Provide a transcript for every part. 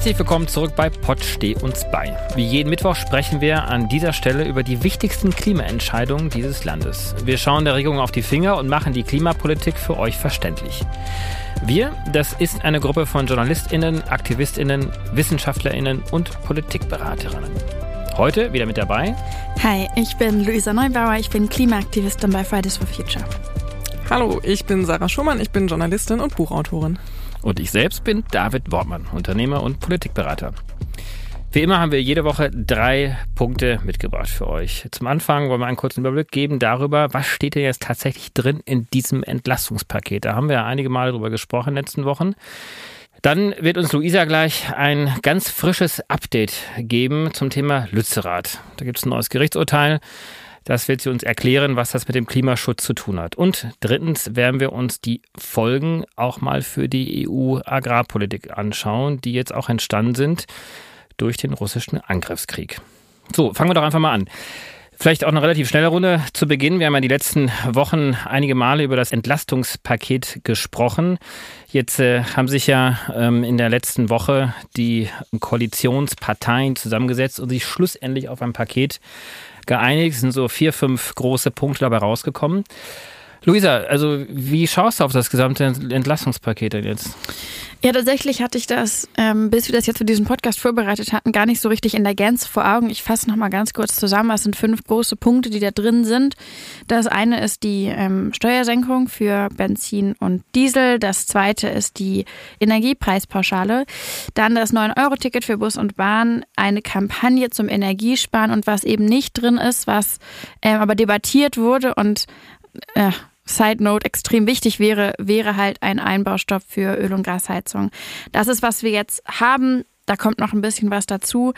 Herzlich willkommen zurück bei Pott Steh uns bei. Wie jeden Mittwoch sprechen wir an dieser Stelle über die wichtigsten Klimaentscheidungen dieses Landes. Wir schauen der Regierung auf die Finger und machen die Klimapolitik für euch verständlich. Wir, das ist eine Gruppe von JournalistInnen, AktivistInnen, WissenschaftlerInnen und Politikberaterinnen. Heute wieder mit dabei. Hi, ich bin Luisa Neubauer, ich bin Klimaaktivistin bei Fridays for Future. Hallo, ich bin Sarah Schumann, ich bin Journalistin und Buchautorin. Und ich selbst bin David Wortmann, Unternehmer und Politikberater. Wie immer haben wir jede Woche drei Punkte mitgebracht für euch. Zum Anfang wollen wir einen kurzen Überblick geben darüber, was steht denn jetzt tatsächlich drin in diesem Entlastungspaket. Da haben wir ja einige Male drüber gesprochen in den letzten Wochen. Dann wird uns Luisa gleich ein ganz frisches Update geben zum Thema Lützerath. Da gibt es ein neues Gerichtsurteil. Das wird sie uns erklären, was das mit dem Klimaschutz zu tun hat. Und drittens werden wir uns die Folgen auch mal für die EU-Agrarpolitik anschauen, die jetzt auch entstanden sind durch den russischen Angriffskrieg. So, fangen wir doch einfach mal an. Vielleicht auch eine relativ schnelle Runde zu Beginn. Wir haben ja die letzten Wochen einige Male über das Entlastungspaket gesprochen. Jetzt äh, haben sich ja ähm, in der letzten Woche die Koalitionsparteien zusammengesetzt und sich schlussendlich auf ein Paket geeinigt. Es sind so vier, fünf große Punkte dabei rausgekommen. Luisa, also wie schaust du auf das gesamte Entlastungspaket denn jetzt? Ja, tatsächlich hatte ich das, ähm, bis wir das jetzt für diesen Podcast vorbereitet hatten, gar nicht so richtig in der Gänze vor Augen. Ich fasse nochmal ganz kurz zusammen. Es sind fünf große Punkte, die da drin sind. Das eine ist die ähm, Steuersenkung für Benzin und Diesel. Das zweite ist die Energiepreispauschale. Dann das 9-Euro-Ticket für Bus und Bahn. Eine Kampagne zum Energiesparen und was eben nicht drin ist, was ähm, aber debattiert wurde und äh, Side Note extrem wichtig wäre, wäre halt ein Einbaustopp für Öl- und Gasheizung. Das ist, was wir jetzt haben. Da kommt noch ein bisschen was dazu.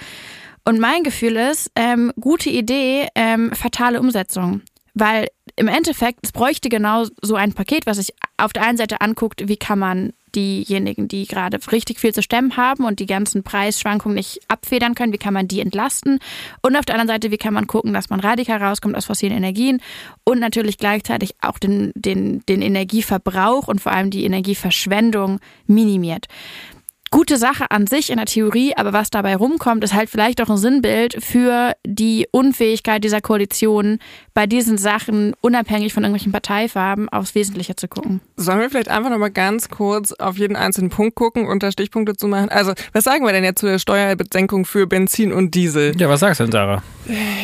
Und mein Gefühl ist, ähm, gute Idee, ähm, fatale Umsetzung. Weil im Endeffekt, es bräuchte genau so ein Paket, was sich auf der einen Seite anguckt, wie kann man diejenigen, die gerade richtig viel zu stemmen haben und die ganzen Preisschwankungen nicht abfedern können, wie kann man die entlasten? Und auf der anderen Seite, wie kann man gucken, dass man radikal rauskommt aus fossilen Energien und natürlich gleichzeitig auch den, den, den Energieverbrauch und vor allem die Energieverschwendung minimiert gute Sache an sich in der Theorie, aber was dabei rumkommt, ist halt vielleicht auch ein Sinnbild für die Unfähigkeit dieser Koalition, bei diesen Sachen unabhängig von irgendwelchen Parteifarben aufs Wesentliche zu gucken. Sollen wir vielleicht einfach nochmal ganz kurz auf jeden einzelnen Punkt gucken und da Stichpunkte zu machen? Also, was sagen wir denn jetzt zu der Steuerbesenkung für Benzin und Diesel? Ja, was sagst du denn, Sarah?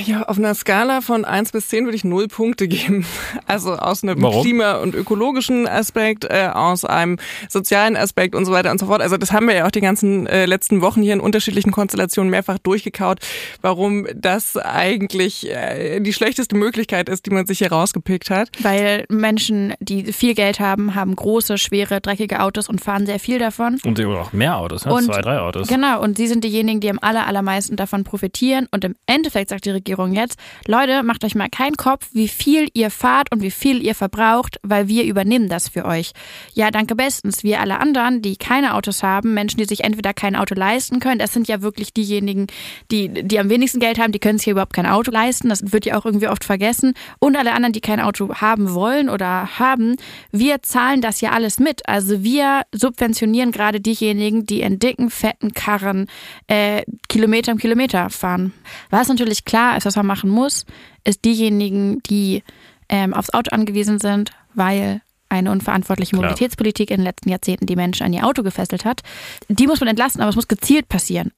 Ja, auf einer Skala von 1 bis 10 würde ich 0 Punkte geben. Also aus einem Warum? Klima- und ökologischen Aspekt, äh, aus einem sozialen Aspekt und so weiter und so fort. Also das haben wir ja auch die ganzen äh, letzten Wochen hier in unterschiedlichen Konstellationen mehrfach durchgekaut, warum das eigentlich äh, die schlechteste Möglichkeit ist, die man sich hier rausgepickt hat. Weil Menschen, die viel Geld haben, haben große, schwere, dreckige Autos und fahren sehr viel davon. Und auch mehr Autos, ne? Und, zwei, drei Autos. Genau, und sie sind diejenigen, die am aller, allermeisten davon profitieren. Und im Endeffekt sagt die Regierung jetzt, Leute, macht euch mal keinen Kopf, wie viel ihr fahrt und wie viel ihr verbraucht, weil wir übernehmen das für euch. Ja, danke bestens. Wir alle anderen, die keine Autos haben, Menschen, die sich entweder kein Auto leisten können. Das sind ja wirklich diejenigen, die, die am wenigsten Geld haben, die können sich hier überhaupt kein Auto leisten. Das wird ja auch irgendwie oft vergessen. Und alle anderen, die kein Auto haben wollen oder haben, wir zahlen das ja alles mit. Also wir subventionieren gerade diejenigen, die in dicken, fetten Karren äh, Kilometer um Kilometer fahren. Was natürlich klar ist, was man machen muss, ist diejenigen, die ähm, aufs Auto angewiesen sind, weil eine unverantwortliche Mobilitätspolitik in den letzten Jahrzehnten die Menschen an ihr Auto gefesselt hat. Die muss man entlasten, aber es muss gezielt passieren.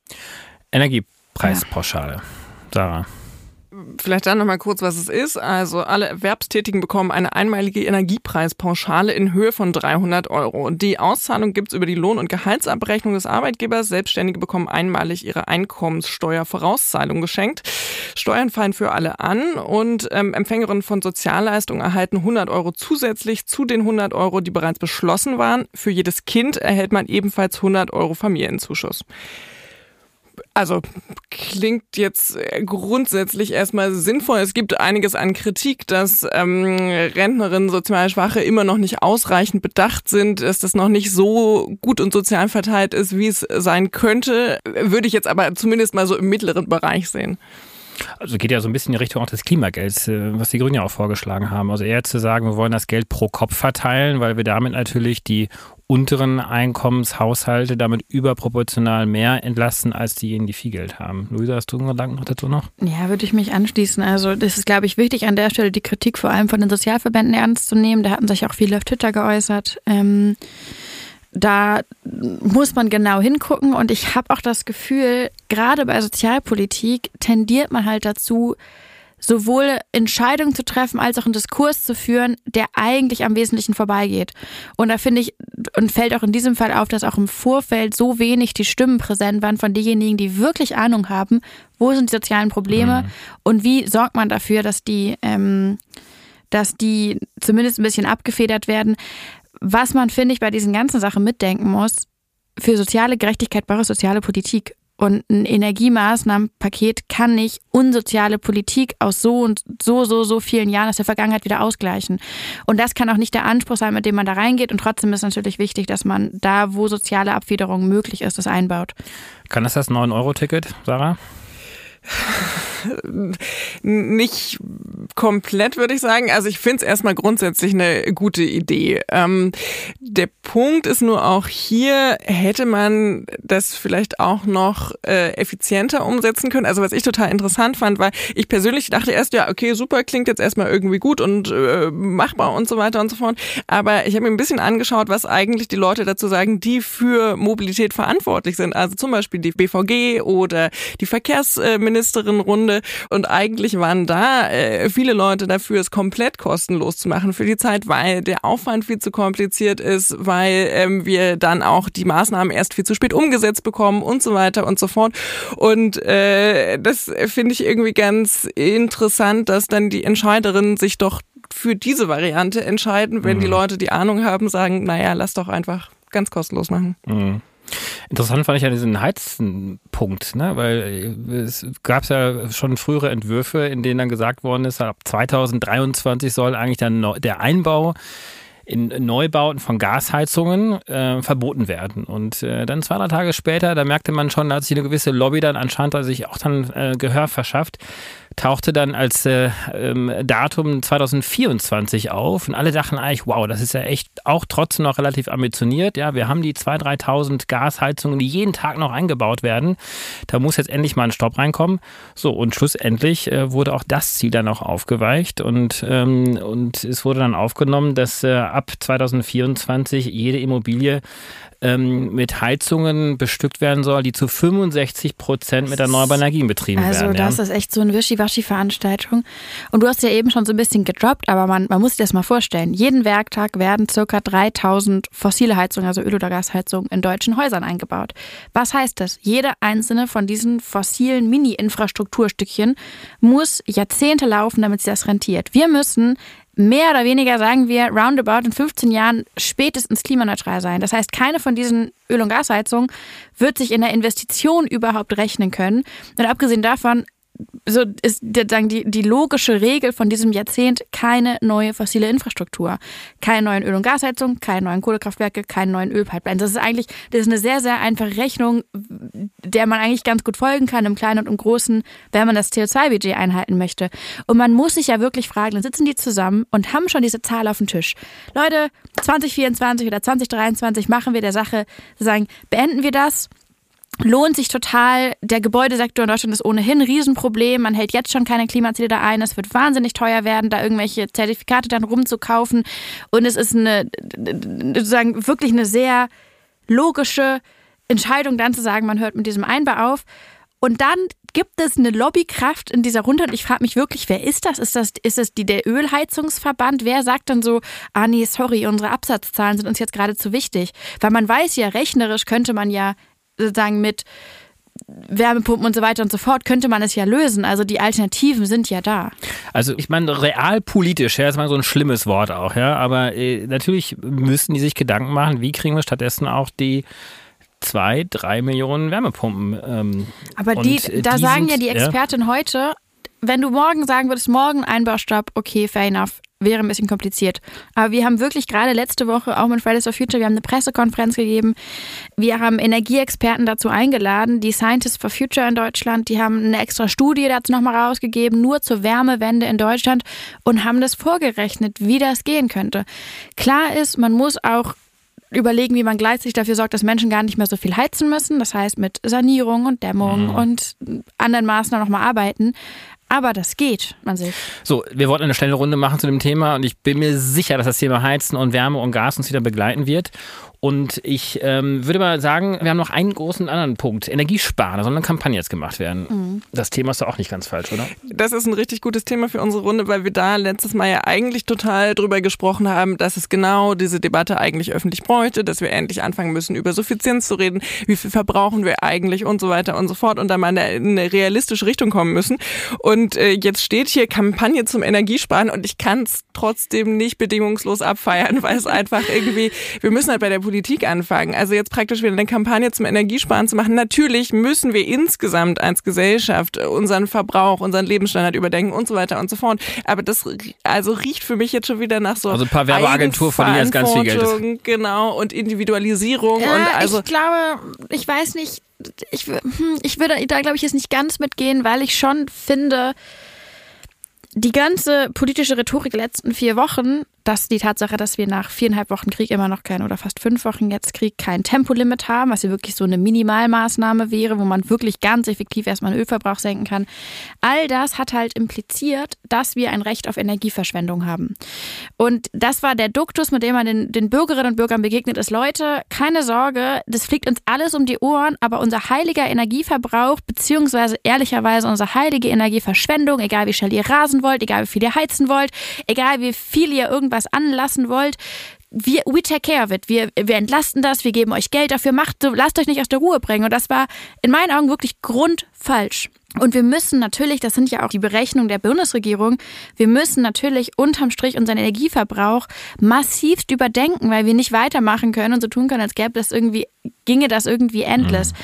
Energiepreispauschale. Sarah. Vielleicht dann nochmal kurz, was es ist. Also alle Erwerbstätigen bekommen eine einmalige Energiepreispauschale in Höhe von 300 Euro. Die Auszahlung gibt es über die Lohn- und Gehaltsabrechnung des Arbeitgebers. Selbstständige bekommen einmalig ihre Einkommenssteuervorauszahlung geschenkt. Steuern fallen für alle an und ähm, Empfängerinnen von Sozialleistungen erhalten 100 Euro zusätzlich zu den 100 Euro, die bereits beschlossen waren. Für jedes Kind erhält man ebenfalls 100 Euro Familienzuschuss also klingt jetzt grundsätzlich erstmal sinnvoll. Es gibt einiges an Kritik, dass ähm, Rentnerinnen, sozial Schwache immer noch nicht ausreichend bedacht sind, dass das noch nicht so gut und sozial verteilt ist, wie es sein könnte. Würde ich jetzt aber zumindest mal so im mittleren Bereich sehen. Also geht ja so ein bisschen in Richtung auch des Klimagelds, äh, was die Grünen ja auch vorgeschlagen haben. Also eher zu sagen, wir wollen das Geld pro Kopf verteilen, weil wir damit natürlich die unteren Einkommenshaushalte damit überproportional mehr entlasten als diejenigen, die viel Geld haben. Luisa, hast du einen Gedanken dazu noch? Ja, würde ich mich anschließen. Also das ist, glaube ich, wichtig an der Stelle, die Kritik vor allem von den Sozialverbänden ernst zu nehmen. Da hatten sich auch viele auf Twitter geäußert. Ähm, da muss man genau hingucken und ich habe auch das Gefühl, gerade bei Sozialpolitik tendiert man halt dazu, sowohl Entscheidungen zu treffen als auch einen Diskurs zu führen, der eigentlich am Wesentlichen vorbeigeht. Und da finde ich, und fällt auch in diesem Fall auf, dass auch im Vorfeld so wenig die Stimmen präsent waren von denjenigen, die wirklich Ahnung haben, wo sind die sozialen Probleme mhm. und wie sorgt man dafür, dass die, ähm, dass die zumindest ein bisschen abgefedert werden. Was man, finde ich, bei diesen ganzen Sachen mitdenken muss, für soziale Gerechtigkeit braucht es soziale Politik. Und ein Energiemaßnahmenpaket kann nicht unsoziale Politik aus so und so, so, so vielen Jahren aus der Vergangenheit wieder ausgleichen. Und das kann auch nicht der Anspruch sein, mit dem man da reingeht. Und trotzdem ist natürlich wichtig, dass man da, wo soziale Abwiderung möglich ist, das einbaut. Kann das das 9-Euro-Ticket, Sarah? nicht komplett, würde ich sagen. Also ich finde es erstmal grundsätzlich eine gute Idee. Ähm, der Punkt ist nur auch hier, hätte man das vielleicht auch noch äh, effizienter umsetzen können. Also was ich total interessant fand, war, ich persönlich dachte erst, ja, okay, super, klingt jetzt erstmal irgendwie gut und äh, machbar und so weiter und so fort. Aber ich habe mir ein bisschen angeschaut, was eigentlich die Leute dazu sagen, die für Mobilität verantwortlich sind. Also zum Beispiel die BVG oder die Verkehrsministerin Runde Stunde. Und eigentlich waren da äh, viele Leute dafür, es komplett kostenlos zu machen für die Zeit, weil der Aufwand viel zu kompliziert ist, weil ähm, wir dann auch die Maßnahmen erst viel zu spät umgesetzt bekommen und so weiter und so fort. Und äh, das finde ich irgendwie ganz interessant, dass dann die Entscheiderinnen sich doch für diese Variante entscheiden, wenn mhm. die Leute, die Ahnung haben, sagen, naja, lass doch einfach ganz kostenlos machen. Mhm. Interessant fand ich ja diesen Heizenpunkt, ne? weil es gab ja schon frühere Entwürfe, in denen dann gesagt worden ist, ab 2023 soll eigentlich dann der Einbau in Neubauten von Gasheizungen äh, verboten werden. Und äh, dann zwei, drei Tage später, da merkte man schon, da hat sich eine gewisse Lobby dann anscheinend sich auch dann äh, Gehör verschafft, tauchte dann als äh, ähm, Datum 2024 auf und alle dachten eigentlich, wow, das ist ja echt auch trotzdem noch relativ ambitioniert. Ja, wir haben die 2.000, 3.000 Gasheizungen, die jeden Tag noch eingebaut werden. Da muss jetzt endlich mal ein Stopp reinkommen. So, und schlussendlich äh, wurde auch das Ziel dann auch aufgeweicht und, ähm, und es wurde dann aufgenommen, dass äh, ab 2024 jede Immobilie ähm, mit Heizungen bestückt werden soll, die zu 65 Prozent mit erneuerbaren Energien betrieben also, werden. Also das ist echt so eine Wischiwaschi-Veranstaltung. Und du hast ja eben schon so ein bisschen gedroppt, aber man, man muss sich das mal vorstellen. Jeden Werktag werden circa 3000 fossile Heizungen, also Öl- oder Gasheizungen, in deutschen Häusern eingebaut. Was heißt das? Jede einzelne von diesen fossilen Mini-Infrastrukturstückchen muss Jahrzehnte laufen, damit sie das rentiert. Wir müssen mehr oder weniger, sagen wir, roundabout in 15 Jahren spätestens klimaneutral sein. Das heißt, keine von diesen Öl- und Gasheizungen wird sich in der Investition überhaupt rechnen können. Und abgesehen davon so ist sozusagen die, die logische Regel von diesem Jahrzehnt keine neue fossile Infrastruktur. Keine neuen Öl- und Gasheizungen, keine neuen Kohlekraftwerke, keine neuen Ölpipelines. Das ist eigentlich, das ist eine sehr, sehr einfache Rechnung, der man eigentlich ganz gut folgen kann, im Kleinen und im Großen, wenn man das CO2-Budget einhalten möchte. Und man muss sich ja wirklich fragen, dann sitzen die zusammen und haben schon diese Zahl auf dem Tisch. Leute, 2024 oder 2023 machen wir der Sache, sagen, beenden wir das lohnt sich total. Der Gebäudesektor in Deutschland ist ohnehin ein Riesenproblem. Man hält jetzt schon keine Klimaziele da ein. Es wird wahnsinnig teuer werden, da irgendwelche Zertifikate dann rumzukaufen. Und es ist eine, sozusagen wirklich eine sehr logische Entscheidung, dann zu sagen, man hört mit diesem Einbau auf. Und dann gibt es eine Lobbykraft in dieser Runde und ich frage mich wirklich, wer ist das? Ist das, ist das die, der Ölheizungsverband? Wer sagt dann so, ah nee, sorry, unsere Absatzzahlen sind uns jetzt gerade zu wichtig? Weil man weiß ja, rechnerisch könnte man ja sozusagen mit Wärmepumpen und so weiter und so fort könnte man es ja lösen. Also die Alternativen sind ja da. Also ich meine, realpolitisch, ja, ist mal so ein schlimmes Wort auch, ja. Aber äh, natürlich müssten die sich Gedanken machen, wie kriegen wir stattdessen auch die zwei, drei Millionen Wärmepumpen. Ähm, Aber die, da sagen ja die Expertin ja? heute, wenn du morgen sagen würdest, morgen Einbaustopp, okay, fair enough, wäre ein bisschen kompliziert. Aber wir haben wirklich gerade letzte Woche auch mit Fridays for Future, wir haben eine Pressekonferenz gegeben. Wir haben Energieexperten dazu eingeladen, die Scientists for Future in Deutschland, die haben eine extra Studie dazu nochmal rausgegeben, nur zur Wärmewende in Deutschland und haben das vorgerechnet, wie das gehen könnte. Klar ist, man muss auch überlegen, wie man gleichzeitig dafür sorgt, dass Menschen gar nicht mehr so viel heizen müssen. Das heißt, mit Sanierung und Dämmung mhm. und anderen Maßnahmen nochmal arbeiten. Aber das geht man sich. So, wir wollten eine schnelle Runde machen zu dem Thema und ich bin mir sicher, dass das Thema Heizen und Wärme und Gas uns wieder begleiten wird. Und ich ähm, würde mal sagen, wir haben noch einen großen anderen Punkt. Energiesparen, da soll eine Kampagne jetzt gemacht werden. Mhm. Das Thema ist doch auch nicht ganz falsch, oder? Das ist ein richtig gutes Thema für unsere Runde, weil wir da letztes Mal ja eigentlich total drüber gesprochen haben, dass es genau diese Debatte eigentlich öffentlich bräuchte, dass wir endlich anfangen müssen, über Suffizienz zu reden, wie viel verbrauchen wir eigentlich und so weiter und so fort und da mal in eine realistische Richtung kommen müssen. Und äh, jetzt steht hier Kampagne zum Energiesparen und ich kann es trotzdem nicht bedingungslos abfeiern, weil es einfach irgendwie, wir müssen halt bei der Politik anfangen. Also jetzt praktisch wieder eine Kampagne zum Energiesparen zu machen. Natürlich müssen wir insgesamt als Gesellschaft unseren Verbrauch, unseren Lebensstandard überdenken und so weiter und so fort. Aber das also riecht für mich jetzt schon wieder nach so also ein paar Werbeagenturen verdienen jetzt ganz viel Geld. Genau und Individualisierung ja, und also ich glaube, ich weiß nicht, ich, hm, ich würde da glaube ich jetzt nicht ganz mitgehen, weil ich schon finde, die ganze politische Rhetorik der letzten vier Wochen dass die Tatsache, dass wir nach viereinhalb Wochen Krieg immer noch kein oder fast fünf Wochen jetzt Krieg kein Tempolimit haben, was ja wirklich so eine Minimalmaßnahme wäre, wo man wirklich ganz effektiv erstmal den Ölverbrauch senken kann. All das hat halt impliziert, dass wir ein Recht auf Energieverschwendung haben. Und das war der Duktus, mit dem man den, den Bürgerinnen und Bürgern begegnet ist. Leute, keine Sorge, das fliegt uns alles um die Ohren, aber unser heiliger Energieverbrauch, beziehungsweise ehrlicherweise unsere heilige Energieverschwendung, egal wie schnell ihr rasen wollt, egal wie viel ihr heizen wollt, egal wie viel ihr irgendwas anlassen wollt, wir, we take care of it. Wir, wir entlasten das, wir geben euch Geld dafür, macht, lasst euch nicht aus der Ruhe bringen. Und das war in meinen Augen wirklich grundfalsch. Und wir müssen natürlich, das sind ja auch die Berechnungen der Bundesregierung, wir müssen natürlich unterm Strich unseren Energieverbrauch massivst überdenken, weil wir nicht weitermachen können und so tun können, als gäbe das irgendwie, ginge das irgendwie endless. Mhm.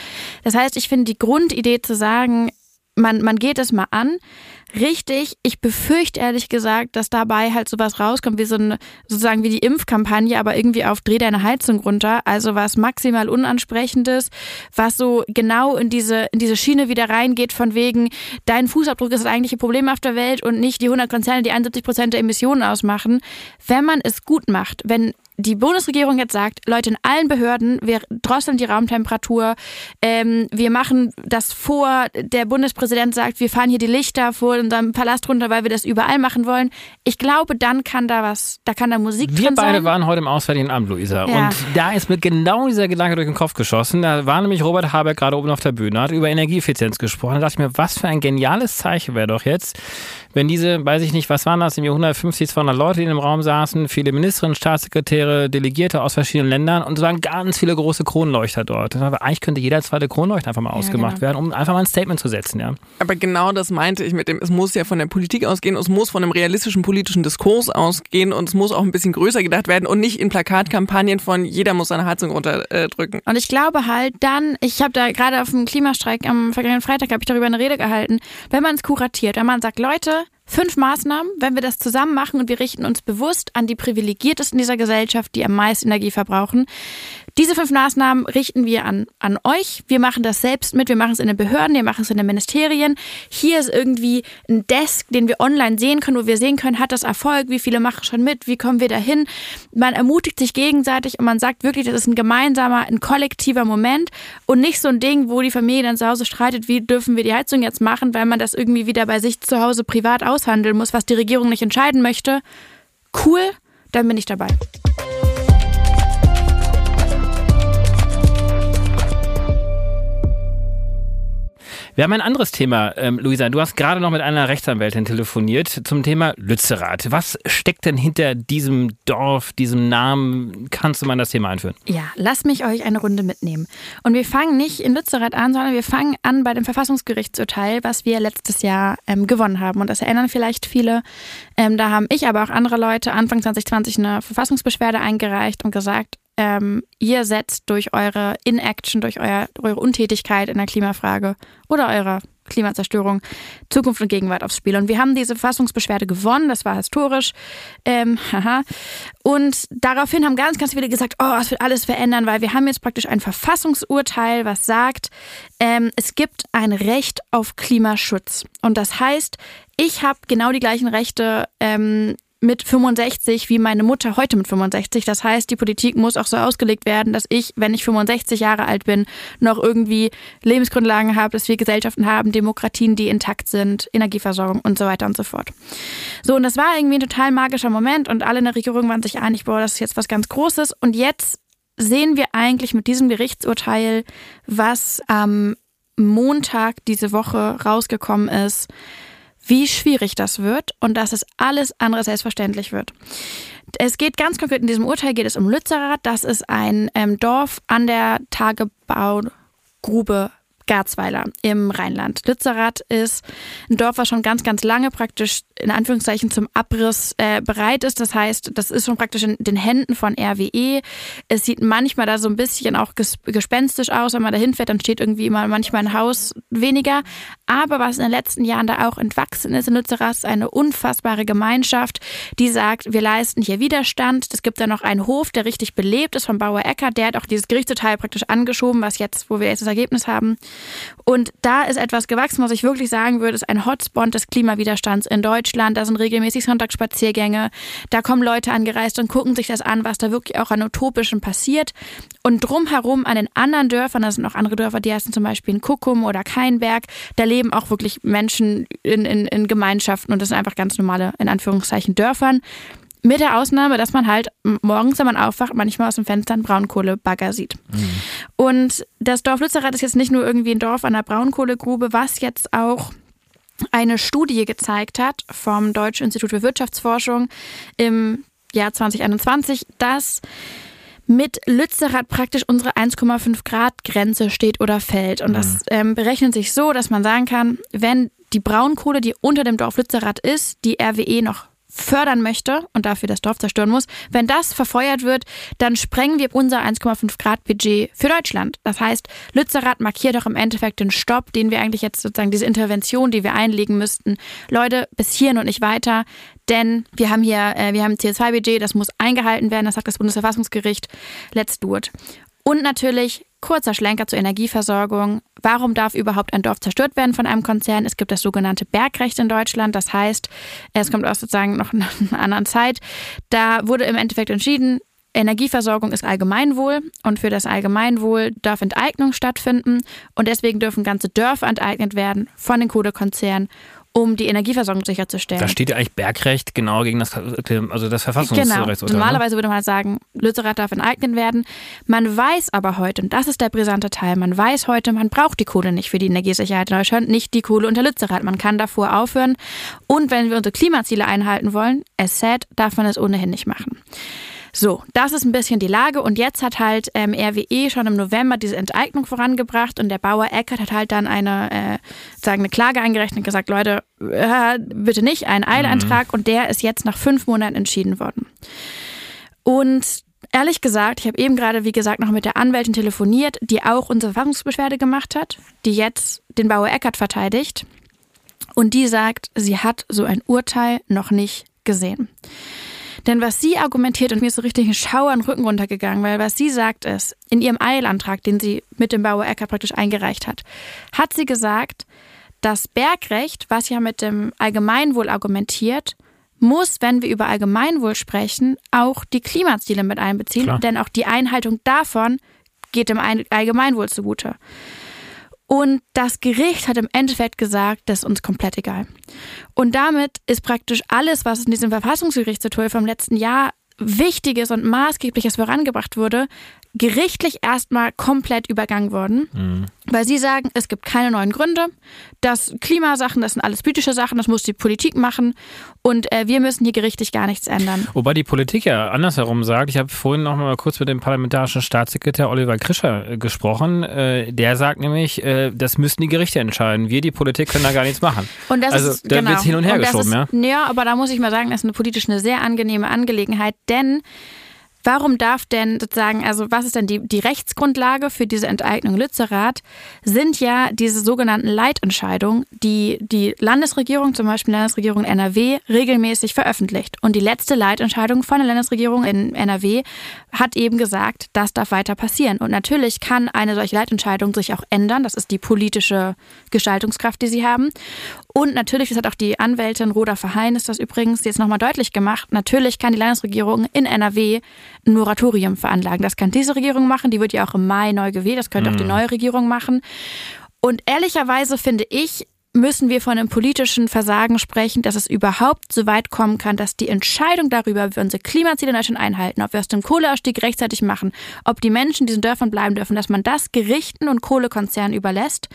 Das heißt, ich finde die Grundidee zu sagen, man, man geht es mal an, richtig. Ich befürchte ehrlich gesagt, dass dabei halt sowas rauskommt, wie so eine, sozusagen wie die Impfkampagne, aber irgendwie auf Dreh deine Heizung runter. Also was maximal unansprechendes, was so genau in diese, in diese Schiene wieder reingeht, von wegen, dein Fußabdruck ist das eigentliche Problem auf der Welt und nicht die 100 Konzerne, die 71 Prozent der Emissionen ausmachen. Wenn man es gut macht, wenn die Bundesregierung jetzt sagt, Leute in allen Behörden, wir drosseln die Raumtemperatur, ähm, wir machen das vor, der Bundespräsident sagt, wir fahren hier die Lichter vor unserem Palast runter, weil wir das überall machen wollen. Ich glaube, dann kann da was, da kann da Musik wir drin sein. Wir beide waren heute im Auswärtigen Amt, Luisa. Ja. Und da ist mir genau dieser Gedanke durch den Kopf geschossen. Da war nämlich Robert Habeck gerade oben auf der Bühne, hat über Energieeffizienz gesprochen. Da dachte ich mir, was für ein geniales Zeichen wäre doch jetzt, wenn diese, weiß ich nicht, was waren das, im Jahr 150, 200 Leute, die in dem Raum saßen, viele Ministerinnen, Staatssekretäre, Delegierte aus verschiedenen Ländern und es waren ganz viele große Kronleuchter dort. Aber eigentlich könnte jeder zweite Kronleuchter einfach mal ja, ausgemacht genau. werden, um einfach mal ein Statement zu setzen, ja. Aber genau das meinte ich mit dem, es muss ja von der Politik ausgehen, es muss von einem realistischen politischen Diskurs ausgehen und es muss auch ein bisschen größer gedacht werden und nicht in Plakatkampagnen von jeder muss seine Heizung runterdrücken. Und ich glaube halt dann, ich habe da gerade auf dem Klimastreik am vergangenen Freitag habe ich darüber eine Rede gehalten, wenn man es kuratiert, wenn man sagt, Leute, Fünf Maßnahmen, wenn wir das zusammen machen und wir richten uns bewusst an die Privilegiertesten dieser Gesellschaft, die am meisten Energie verbrauchen, diese fünf Maßnahmen richten wir an, an euch. Wir machen das selbst mit. Wir machen es in den Behörden, wir machen es in den Ministerien. Hier ist irgendwie ein Desk, den wir online sehen können, wo wir sehen können, hat das Erfolg, wie viele machen schon mit, wie kommen wir dahin. Man ermutigt sich gegenseitig und man sagt wirklich, das ist ein gemeinsamer, ein kollektiver Moment und nicht so ein Ding, wo die Familie dann zu Hause streitet, wie dürfen wir die Heizung jetzt machen, weil man das irgendwie wieder bei sich zu Hause privat aushandeln muss, was die Regierung nicht entscheiden möchte. Cool, dann bin ich dabei. Wir haben ein anderes Thema, ähm, Luisa. Du hast gerade noch mit einer Rechtsanwältin telefoniert zum Thema Lützerath. Was steckt denn hinter diesem Dorf, diesem Namen? Kannst du mal das Thema einführen? Ja, lass mich euch eine Runde mitnehmen. Und wir fangen nicht in Lützerath an, sondern wir fangen an bei dem Verfassungsgerichtsurteil, was wir letztes Jahr ähm, gewonnen haben. Und das erinnern vielleicht viele. Ähm, da haben ich, aber auch andere Leute Anfang 2020 eine Verfassungsbeschwerde eingereicht und gesagt, ähm, ihr setzt durch eure Inaction, durch euer, eure Untätigkeit in der Klimafrage oder eurer Klimazerstörung, Zukunft und Gegenwart aufs Spiel. Und wir haben diese Verfassungsbeschwerde gewonnen, das war historisch. Ähm, haha. Und daraufhin haben ganz, ganz viele gesagt, oh, es wird alles verändern, weil wir haben jetzt praktisch ein Verfassungsurteil, was sagt, ähm, es gibt ein Recht auf Klimaschutz. Und das heißt, ich habe genau die gleichen Rechte ähm, mit 65 wie meine Mutter heute mit 65. Das heißt, die Politik muss auch so ausgelegt werden, dass ich, wenn ich 65 Jahre alt bin, noch irgendwie Lebensgrundlagen habe, dass wir Gesellschaften haben, Demokratien, die intakt sind, Energieversorgung und so weiter und so fort. So, und das war irgendwie ein total magischer Moment und alle in der Regierung waren sich einig, boah, das ist jetzt was ganz Großes. Und jetzt sehen wir eigentlich mit diesem Gerichtsurteil, was am Montag diese Woche rausgekommen ist, wie schwierig das wird und dass es alles andere selbstverständlich wird. Es geht ganz konkret in diesem Urteil geht es um Lützerath. Das ist ein ähm, Dorf an der Tagebaugrube Garzweiler im Rheinland. Lützerath ist ein Dorf, was schon ganz, ganz lange praktisch in Anführungszeichen zum Abriss äh, bereit ist. Das heißt, das ist schon praktisch in den Händen von RWE. Es sieht manchmal da so ein bisschen auch ges gespenstisch aus. Wenn man da hinfährt, dann steht irgendwie immer manchmal ein Haus weniger. Aber was in den letzten Jahren da auch entwachsen ist in Lützerath, ist eine unfassbare Gemeinschaft, die sagt, wir leisten hier Widerstand. Es gibt da noch einen Hof, der richtig belebt ist von Bauer Eckert. Der hat auch dieses Gerichtsteil praktisch angeschoben, was jetzt, wo wir jetzt das Ergebnis haben. Und da ist etwas gewachsen, was ich wirklich sagen würde, ist ein Hotspot des Klimawiderstands in Deutschland. Da sind regelmäßig Sonntagsspaziergänge. Da kommen Leute angereist und gucken sich das an, was da wirklich auch an Utopischen passiert. Und drumherum an den anderen Dörfern, da sind noch andere Dörfer, die heißen zum Beispiel in Kuckum oder Keinberg, da leben auch wirklich Menschen in, in, in Gemeinschaften und das sind einfach ganz normale, in Anführungszeichen, Dörfern. Mit der Ausnahme, dass man halt morgens, wenn man aufwacht, manchmal aus dem Fenster einen Braunkohlebagger sieht. Mhm. Und das Dorf Lützerath ist jetzt nicht nur irgendwie ein Dorf an der Braunkohlegrube, was jetzt auch eine Studie gezeigt hat vom Deutschen Institut für Wirtschaftsforschung im Jahr 2021, dass mit Lützerath praktisch unsere 1,5 Grad Grenze steht oder fällt. Und das mhm. ähm, berechnet sich so, dass man sagen kann, wenn die Braunkohle, die unter dem Dorf Lützerath ist, die RWE noch fördern möchte und dafür das Dorf zerstören muss, wenn das verfeuert wird, dann sprengen wir unser 1,5 Grad Budget für Deutschland. Das heißt, Lützerath markiert doch im Endeffekt den Stopp, den wir eigentlich jetzt sozusagen diese Intervention, die wir einlegen müssten. Leute, bis hierhin und nicht weiter, denn wir haben hier, äh, wir haben CO2-Budget, das muss eingehalten werden, das sagt das Bundesverfassungsgericht. Let's do it. Und natürlich kurzer Schlenker zur Energieversorgung. Warum darf überhaupt ein Dorf zerstört werden von einem Konzern? Es gibt das sogenannte Bergrecht in Deutschland. Das heißt, es kommt aus sozusagen noch einer anderen Zeit. Da wurde im Endeffekt entschieden, Energieversorgung ist Allgemeinwohl und für das Allgemeinwohl darf Enteignung stattfinden und deswegen dürfen ganze Dörfer enteignet werden von den Kohlekonzernen um die Energieversorgung sicherzustellen. Da steht ja eigentlich Bergrecht genau gegen das, also das Verfassungsrecht. Genau. Normalerweise würde man sagen, Lützerath darf enteignet werden. Man weiß aber heute, und das ist der brisante Teil, man weiß heute, man braucht die Kohle nicht für die Energiesicherheit in Deutschland, nicht die Kohle unter Lützerath. Man kann davor aufhören. Und wenn wir unsere Klimaziele einhalten wollen, es said, darf man es ohnehin nicht machen. So, das ist ein bisschen die Lage und jetzt hat halt ähm, RWE schon im November diese Enteignung vorangebracht und der Bauer Eckert hat halt dann eine, äh, sagen, eine Klage eingerechnet und gesagt, Leute, äh, bitte nicht, einen Eilantrag mhm. und der ist jetzt nach fünf Monaten entschieden worden. Und ehrlich gesagt, ich habe eben gerade, wie gesagt, noch mit der Anwältin telefoniert, die auch unsere Verfassungsbeschwerde gemacht hat, die jetzt den Bauer Eckert verteidigt und die sagt, sie hat so ein Urteil noch nicht gesehen. Denn was sie argumentiert, und mir ist so richtig ein Schauer in den Rücken runtergegangen, weil was sie sagt ist, in ihrem Eilantrag, den sie mit dem Bauer Ecker praktisch eingereicht hat, hat sie gesagt, das Bergrecht, was ja mit dem Allgemeinwohl argumentiert, muss, wenn wir über Allgemeinwohl sprechen, auch die Klimaziele mit einbeziehen, Klar. denn auch die Einhaltung davon geht dem Allgemeinwohl zugute. Und das Gericht hat im Endeffekt gesagt, das ist uns komplett egal. Und damit ist praktisch alles, was in diesem Verfassungsgerichtsturteil vom letzten Jahr Wichtiges und Maßgebliches vorangebracht wurde, gerichtlich erstmal komplett übergangen worden, mhm. weil sie sagen, es gibt keine neuen Gründe. Das Klimasachen, das sind alles politische Sachen, das muss die Politik machen und äh, wir müssen hier gerichtlich gar nichts ändern. Wobei die Politik ja andersherum sagt, ich habe vorhin noch mal kurz mit dem parlamentarischen Staatssekretär Oliver Krischer äh, gesprochen, äh, der sagt nämlich, äh, das müssten die Gerichte entscheiden. Wir, die Politik, können da gar nichts machen. Und das also ist, da genau. wird hin und her und geschoben, ist, ja? Ja, aber da muss ich mal sagen, das ist eine politisch eine sehr angenehme Angelegenheit, denn Warum darf denn sozusagen, also was ist denn die, die Rechtsgrundlage für diese Enteignung Lützerath? Sind ja diese sogenannten Leitentscheidungen, die die Landesregierung, zum Beispiel Landesregierung NRW, regelmäßig veröffentlicht. Und die letzte Leitentscheidung von der Landesregierung in NRW hat eben gesagt, das darf weiter passieren. Und natürlich kann eine solche Leitentscheidung sich auch ändern. Das ist die politische Gestaltungskraft, die sie haben. Und natürlich, das hat auch die Anwältin Roda Verheyen ist das übrigens jetzt nochmal deutlich gemacht, natürlich kann die Landesregierung in NRW ein Moratorium veranlagen. Das kann diese Regierung machen, die wird ja auch im Mai neu gewählt, das könnte mhm. auch die mhm. neue Regierung machen. Und ehrlicherweise finde ich, müssen wir von einem politischen Versagen sprechen, dass es überhaupt so weit kommen kann, dass die Entscheidung darüber, wie wir unsere Klimaziele in Deutschland einhalten, ob wir aus dem Kohleausstieg rechtzeitig machen, ob die Menschen in diesen Dörfern bleiben dürfen, dass man das Gerichten und Kohlekonzernen überlässt,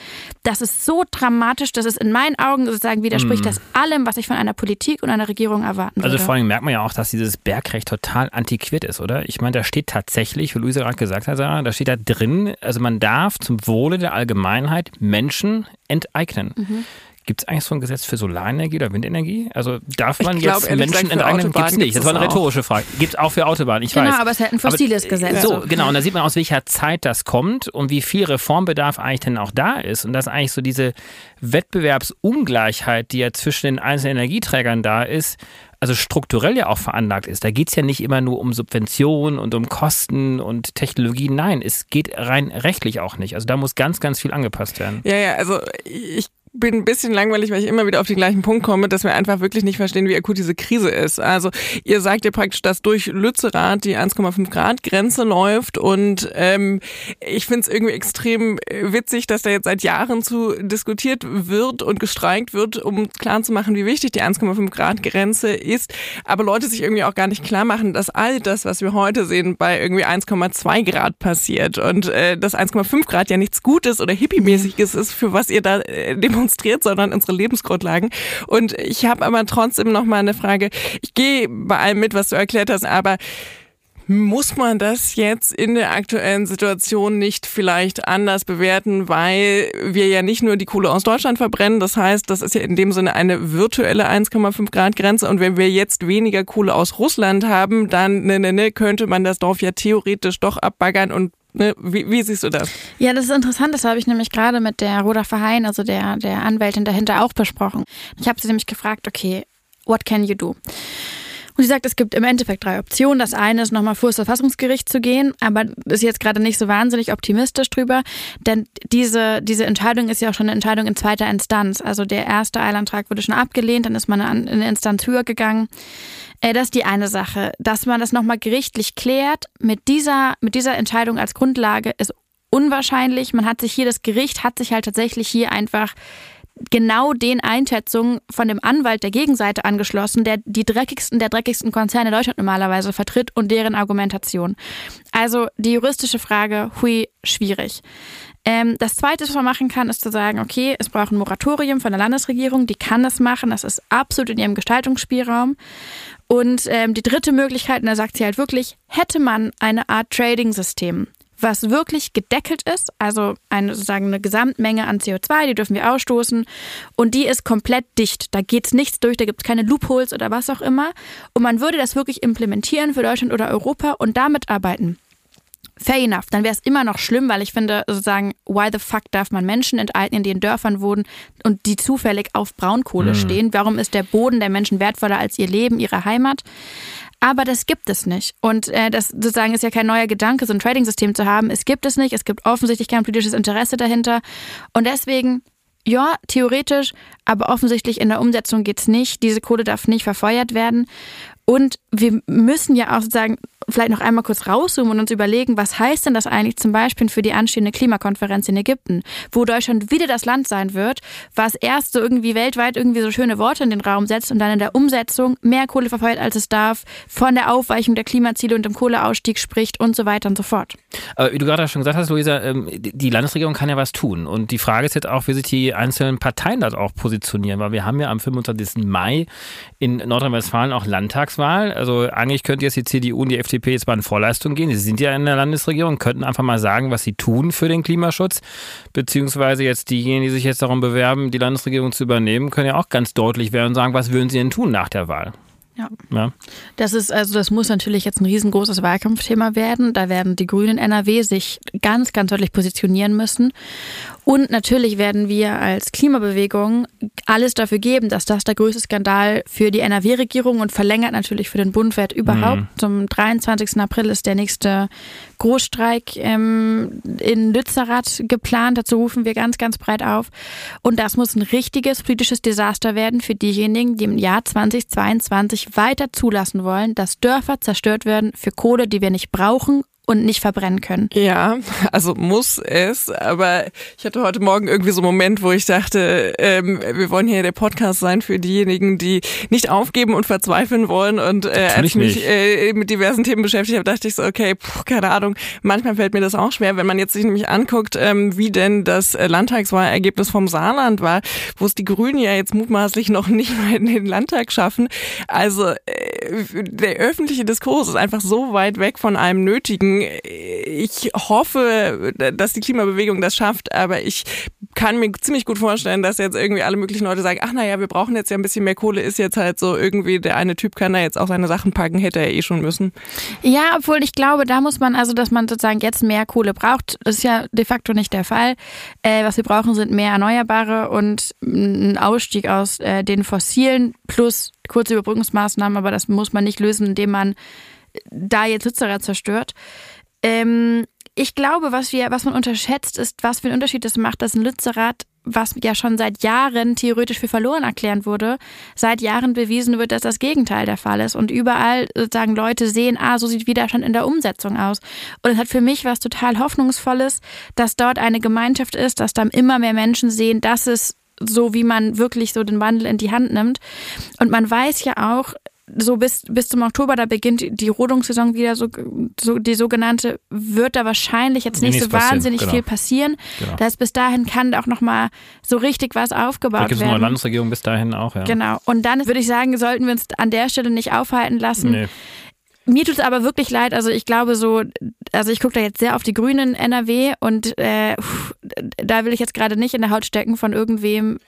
das ist so dramatisch, dass es in meinen Augen sozusagen widerspricht, mm. das allem, was ich von einer Politik und einer Regierung erwarten würde. Also vor allem merkt man ja auch, dass dieses Bergrecht total antiquiert ist, oder? Ich meine, da steht tatsächlich, wie Luise gerade gesagt hat, da steht da drin, also man darf zum Wohle der Allgemeinheit Menschen enteignen. Mhm. Gibt es eigentlich so ein Gesetz für Solarenergie oder Windenergie? Also darf man ich jetzt glaub, Menschen enteignen? Gibt es nicht. Das war eine rhetorische Frage. Gibt es auch für Autobahnen, ich genau, weiß. Genau, aber es ist halt ein fossiles aber, Gesetz. So, genau. Und da sieht man, aus welcher Zeit das kommt und wie viel Reformbedarf eigentlich denn auch da ist. Und dass eigentlich so diese Wettbewerbsungleichheit, die ja zwischen den einzelnen Energieträgern da ist, also strukturell ja auch veranlagt ist. Da geht es ja nicht immer nur um Subventionen und um Kosten und Technologie. Nein, es geht rein rechtlich auch nicht. Also da muss ganz, ganz viel angepasst werden. Ja, ja, also ich bin ein bisschen langweilig, weil ich immer wieder auf den gleichen Punkt komme, dass wir einfach wirklich nicht verstehen, wie akut diese Krise ist. Also ihr sagt ja praktisch, dass durch Lützerath die 1,5 Grad Grenze läuft und ähm, ich finde es irgendwie extrem witzig, dass da jetzt seit Jahren zu diskutiert wird und gestreikt wird, um klarzumachen, wie wichtig die 1,5 Grad Grenze ist. Aber Leute sich irgendwie auch gar nicht klar machen, dass all das, was wir heute sehen, bei irgendwie 1,2 Grad passiert und äh, dass 1,5 Grad ja nichts Gutes oder hippiemäßiges ist, für was ihr da äh, demonstriert, sondern unsere Lebensgrundlagen. Und ich habe aber trotzdem noch mal eine Frage. Ich gehe bei allem mit, was du erklärt hast, aber muss man das jetzt in der aktuellen Situation nicht vielleicht anders bewerten, weil wir ja nicht nur die Kohle aus Deutschland verbrennen. Das heißt, das ist ja in dem Sinne eine virtuelle 1,5 Grad Grenze. Und wenn wir jetzt weniger Kohle aus Russland haben, dann ne, ne, ne, könnte man das Dorf ja theoretisch doch abbaggern und Ne, wie, wie, siehst du das? Ja, das ist interessant. Das habe ich nämlich gerade mit der Roda Verheyen, also der, der Anwältin dahinter, auch besprochen. Ich habe sie nämlich gefragt, okay, what can you do? Und sie sagt, es gibt im Endeffekt drei Optionen. Das eine ist, nochmal vor das Verfassungsgericht zu gehen, aber ist jetzt gerade nicht so wahnsinnig optimistisch drüber, denn diese, diese Entscheidung ist ja auch schon eine Entscheidung in zweiter Instanz. Also der erste Eilantrag wurde schon abgelehnt, dann ist man in eine Instanz höher gegangen. Das ist die eine Sache. Dass man das nochmal gerichtlich klärt, mit dieser, mit dieser Entscheidung als Grundlage ist unwahrscheinlich. Man hat sich hier, das Gericht hat sich halt tatsächlich hier einfach genau den Einschätzungen von dem Anwalt der Gegenseite angeschlossen, der die dreckigsten der dreckigsten Konzerne Deutschland normalerweise vertritt und deren Argumentation. Also die juristische Frage, hui, schwierig. Ähm, das Zweite, was man machen kann, ist zu sagen, okay, es braucht ein Moratorium von der Landesregierung, die kann das machen, das ist absolut in ihrem Gestaltungsspielraum. Und ähm, die dritte Möglichkeit, und da sagt sie halt wirklich, hätte man eine Art Trading-System, was wirklich gedeckelt ist, also eine, sozusagen eine Gesamtmenge an CO2, die dürfen wir ausstoßen und die ist komplett dicht. Da geht es nichts durch, da gibt es keine Loopholes oder was auch immer. Und man würde das wirklich implementieren für Deutschland oder Europa und damit arbeiten. Fair enough, dann wäre es immer noch schlimm, weil ich finde, sozusagen, why the fuck darf man Menschen enteignen, die in Dörfern wohnen und die zufällig auf Braunkohle mhm. stehen? Warum ist der Boden der Menschen wertvoller als ihr Leben, ihre Heimat? Aber das gibt es nicht. Und äh, das sozusagen ist ja kein neuer Gedanke, so ein Trading-System zu haben. Es gibt es nicht. Es gibt offensichtlich kein politisches Interesse dahinter. Und deswegen, ja, theoretisch, aber offensichtlich in der Umsetzung geht's nicht. Diese Kohle darf nicht verfeuert werden. Und wir müssen ja auch sozusagen vielleicht noch einmal kurz rauszoomen und uns überlegen, was heißt denn das eigentlich zum Beispiel für die anstehende Klimakonferenz in Ägypten, wo Deutschland wieder das Land sein wird, was erst so irgendwie weltweit irgendwie so schöne Worte in den Raum setzt und dann in der Umsetzung mehr Kohle verfeuert, als es darf, von der Aufweichung der Klimaziele und dem Kohleausstieg spricht und so weiter und so fort. Aber wie du gerade schon gesagt hast, Luisa, ähm, die Landesregierung kann ja was tun. Und die Frage ist jetzt auch, wie sich die einzelnen Parteien dort auch positionieren, weil wir haben ja am 25. Mai in Nordrhein-Westfalen auch Landtagswahl. Also eigentlich könnte jetzt die CDU und die FDP FDP jetzt mal in Vorleistung gehen. Sie sind ja in der Landesregierung, könnten einfach mal sagen, was sie tun für den Klimaschutz. Beziehungsweise jetzt diejenigen, die sich jetzt darum bewerben, die Landesregierung zu übernehmen, können ja auch ganz deutlich werden und sagen, was würden sie denn tun nach der Wahl? Ja. ja. Das ist, also das muss natürlich jetzt ein riesengroßes Wahlkampfthema werden. Da werden die Grünen NRW sich ganz, ganz deutlich positionieren müssen. Und natürlich werden wir als Klimabewegung alles dafür geben, dass das der größte Skandal für die NRW-Regierung und verlängert natürlich für den Bund wird überhaupt. Mhm. Zum 23. April ist der nächste Großstreik ähm, in Lützerath geplant. Dazu rufen wir ganz, ganz breit auf. Und das muss ein richtiges politisches Desaster werden für diejenigen, die im Jahr 2022 weiter zulassen wollen, dass Dörfer zerstört werden für Kohle, die wir nicht brauchen und nicht verbrennen können. Ja, also muss es. Aber ich hatte heute Morgen irgendwie so einen Moment, wo ich dachte, ähm, wir wollen hier der Podcast sein für diejenigen, die nicht aufgeben und verzweifeln wollen. Und äh, als ich mich äh, mit diversen Themen beschäftigt habe, dachte ich so, okay, puh, keine Ahnung, manchmal fällt mir das auch schwer, wenn man jetzt sich nämlich anguckt, ähm, wie denn das Landtagswahlergebnis vom Saarland war, wo es die Grünen ja jetzt mutmaßlich noch nicht mal in den Landtag schaffen. Also äh, der öffentliche Diskurs ist einfach so weit weg von einem Nötigen ich hoffe, dass die Klimabewegung das schafft, aber ich kann mir ziemlich gut vorstellen, dass jetzt irgendwie alle möglichen Leute sagen, ach naja, wir brauchen jetzt ja ein bisschen mehr Kohle, ist jetzt halt so irgendwie, der eine Typ kann da jetzt auch seine Sachen packen, hätte er eh schon müssen. Ja, obwohl ich glaube, da muss man, also dass man sozusagen jetzt mehr Kohle braucht, ist ja de facto nicht der Fall. Äh, was wir brauchen, sind mehr Erneuerbare und ein Ausstieg aus äh, den fossilen plus kurze Überbrückungsmaßnahmen, aber das muss man nicht lösen, indem man da jetzt Lützerath zerstört. Ähm, ich glaube, was wir, was man unterschätzt, ist, was für einen Unterschied es macht, dass ein Lützerath, was ja schon seit Jahren theoretisch für verloren erklärt wurde, seit Jahren bewiesen wird, dass das Gegenteil der Fall ist. Und überall sozusagen Leute sehen, ah, so sieht Widerstand in der Umsetzung aus. Und es hat für mich was total Hoffnungsvolles, dass dort eine Gemeinschaft ist, dass dann immer mehr Menschen sehen, dass es so, wie man wirklich so den Wandel in die Hand nimmt. Und man weiß ja auch, so bis, bis zum Oktober, da beginnt die Rodungssaison wieder, so, so die sogenannte, wird da wahrscheinlich jetzt nicht so wahnsinnig genau. viel passieren. Genau. Das heißt, bis dahin kann auch nochmal so richtig was aufgebaut werden. Eine Landesregierung bis dahin auch, ja. Genau. Und dann würde ich sagen, sollten wir uns an der Stelle nicht aufhalten lassen. Nee. Mir tut es aber wirklich leid. Also ich glaube so, also ich gucke da jetzt sehr auf die Grünen NRW und äh, da will ich jetzt gerade nicht in der Haut stecken von irgendwem,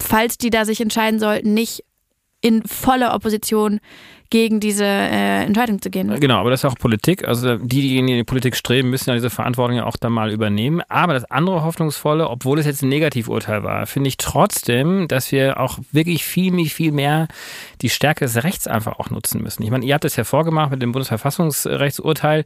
falls die da sich entscheiden sollten, nicht in voller Opposition gegen diese äh, Entscheidung zu gehen. Genau, aber das ist auch Politik. Also diejenigen, die in die Politik streben, müssen ja diese Verantwortung ja auch dann mal übernehmen. Aber das andere Hoffnungsvolle, obwohl es jetzt ein Negativurteil war, finde ich trotzdem, dass wir auch wirklich viel, viel mehr die Stärke des Rechts einfach auch nutzen müssen. Ich meine, ihr habt es ja vorgemacht mit dem Bundesverfassungsrechtsurteil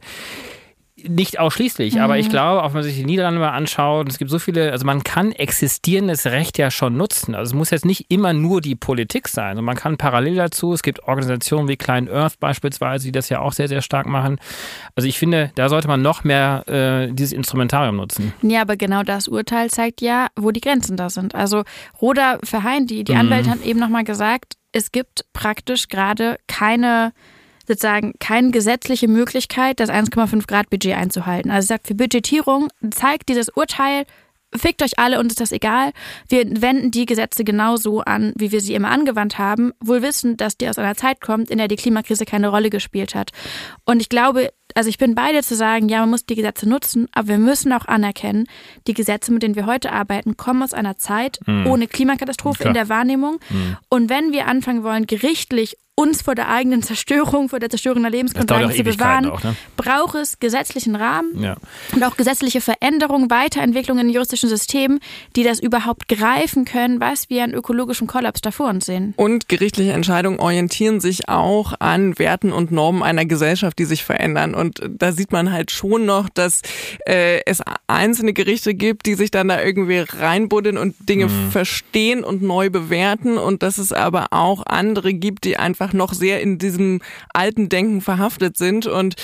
nicht ausschließlich, mhm. aber ich mhm. glaube, auch wenn man sich die Niederlande mal anschaut, es gibt so viele, also man kann existierendes Recht ja schon nutzen. Also es muss jetzt nicht immer nur die Politik sein. Und man kann parallel dazu, es gibt Organisationen wie Klein Earth beispielsweise, die das ja auch sehr, sehr stark machen. Also ich finde, da sollte man noch mehr äh, dieses Instrumentarium nutzen. Ja, aber genau das Urteil zeigt ja, wo die Grenzen da sind. Also Roda Verheyen, die, die mhm. Anwältin, hat eben nochmal gesagt, es gibt praktisch gerade keine sozusagen keine gesetzliche Möglichkeit, das 1,5 Grad Budget einzuhalten. Also sagt, für Budgetierung zeigt dieses Urteil, fickt euch alle und ist das egal. Wir wenden die Gesetze genauso an, wie wir sie immer angewandt haben, wohl wissen, dass die aus einer Zeit kommt, in der die Klimakrise keine Rolle gespielt hat. Und ich glaube, also ich bin beide zu sagen, ja, man muss die Gesetze nutzen, aber wir müssen auch anerkennen, die Gesetze, mit denen wir heute arbeiten, kommen aus einer Zeit mhm. ohne Klimakatastrophe Klar. in der Wahrnehmung. Mhm. Und wenn wir anfangen wollen, gerichtlich uns vor der eigenen Zerstörung, vor der Zerstörung der Lebensgrundlagen zu bewahren, auch, ne? braucht es gesetzlichen Rahmen ja. und auch gesetzliche Veränderungen, Weiterentwicklungen in juristischen Systemen, die das überhaupt greifen können, was wir an ökologischem Kollaps davor uns sehen. Und gerichtliche Entscheidungen orientieren sich auch an Werten und Normen einer Gesellschaft, die sich verändern. Und da sieht man halt schon noch, dass äh, es einzelne Gerichte gibt, die sich dann da irgendwie reinbuddeln und Dinge mhm. verstehen und neu bewerten und dass es aber auch andere gibt, die einfach einfach noch sehr in diesem alten Denken verhaftet sind. Und